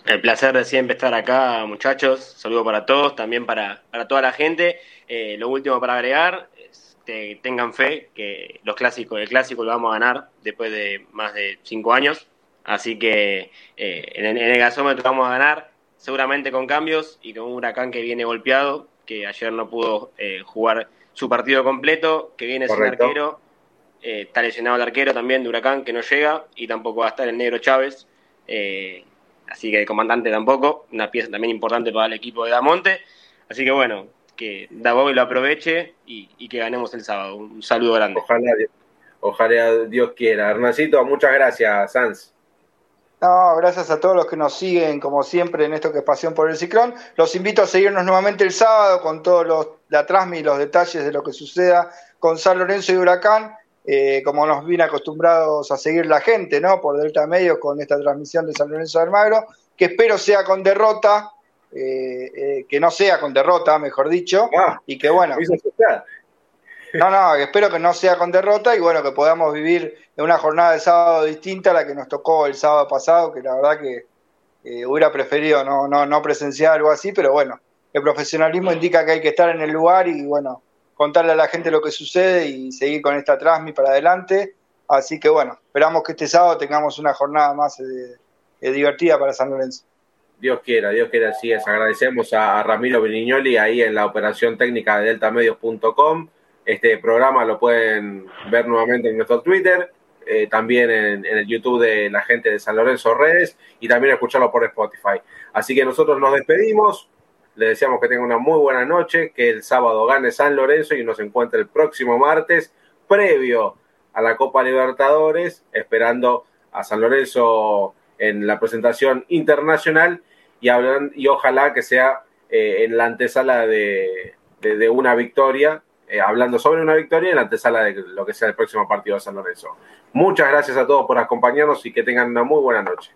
El placer de siempre estar acá, muchachos. Saludo para todos, también para, para toda la gente. Eh, lo último para agregar, tengan fe que los clásicos, el clásico lo vamos a ganar después de más de cinco años. Así que eh, en, el gasómetro vamos a ganar, seguramente con cambios y con un huracán que viene golpeado, que ayer no pudo eh, jugar su partido completo, que viene sin arquero. Eh, está lesionado el arquero también de Huracán, que no llega, y tampoco va a estar el negro Chávez. así que el comandante tampoco, una pieza también importante para el equipo de Damonte. Así que bueno, que Davoy lo aproveche y, que ganemos el sábado. Un saludo grande.
Ojalá, ojalá Dios quiera. Hernacito, muchas gracias, Sanz.
No, gracias a todos los que nos siguen, como siempre, en esto que es Pasión por el Ciclón. Los invito a seguirnos nuevamente el sábado con todos los, la trasmi y los detalles de lo que suceda con San Lorenzo y Huracán, eh, como nos viene acostumbrados a seguir la gente, ¿no? Por Delta Medios con esta transmisión de San Lorenzo de Almagro, que espero sea con derrota, eh, eh, que no sea con derrota, mejor dicho, ah, y que bueno. No, no, espero que no sea con derrota y bueno, que podamos vivir una jornada de sábado distinta a la que nos tocó el sábado pasado, que la verdad que eh, hubiera preferido no, no, no presenciar algo así, pero bueno, el profesionalismo indica que hay que estar en el lugar y bueno, contarle a la gente lo que sucede y seguir con esta transmi para adelante. Así que bueno, esperamos que este sábado tengamos una jornada más eh, eh, divertida para San Lorenzo.
Dios quiera, Dios quiera, así es. Agradecemos a, Ramiro Benignoli ahí en la operación técnica de deltamedios.com. Este programa lo pueden ver nuevamente en nuestro Twitter, eh, también en, el YouTube de la gente de San Lorenzo Redes y también escucharlo por Spotify. Así que nosotros nos despedimos, le deseamos que tenga una muy buena noche, que el sábado gane San Lorenzo y nos encuentre el próximo martes, previo a la Copa Libertadores, esperando a San Lorenzo en la presentación internacional y, hablan, y ojalá que sea eh, en la antesala de, una victoria, eh, hablando sobre una victoria en la antesala de lo que sea el próximo partido de San Lorenzo. Muchas gracias a todos por acompañarnos y que tengan una muy buena noche.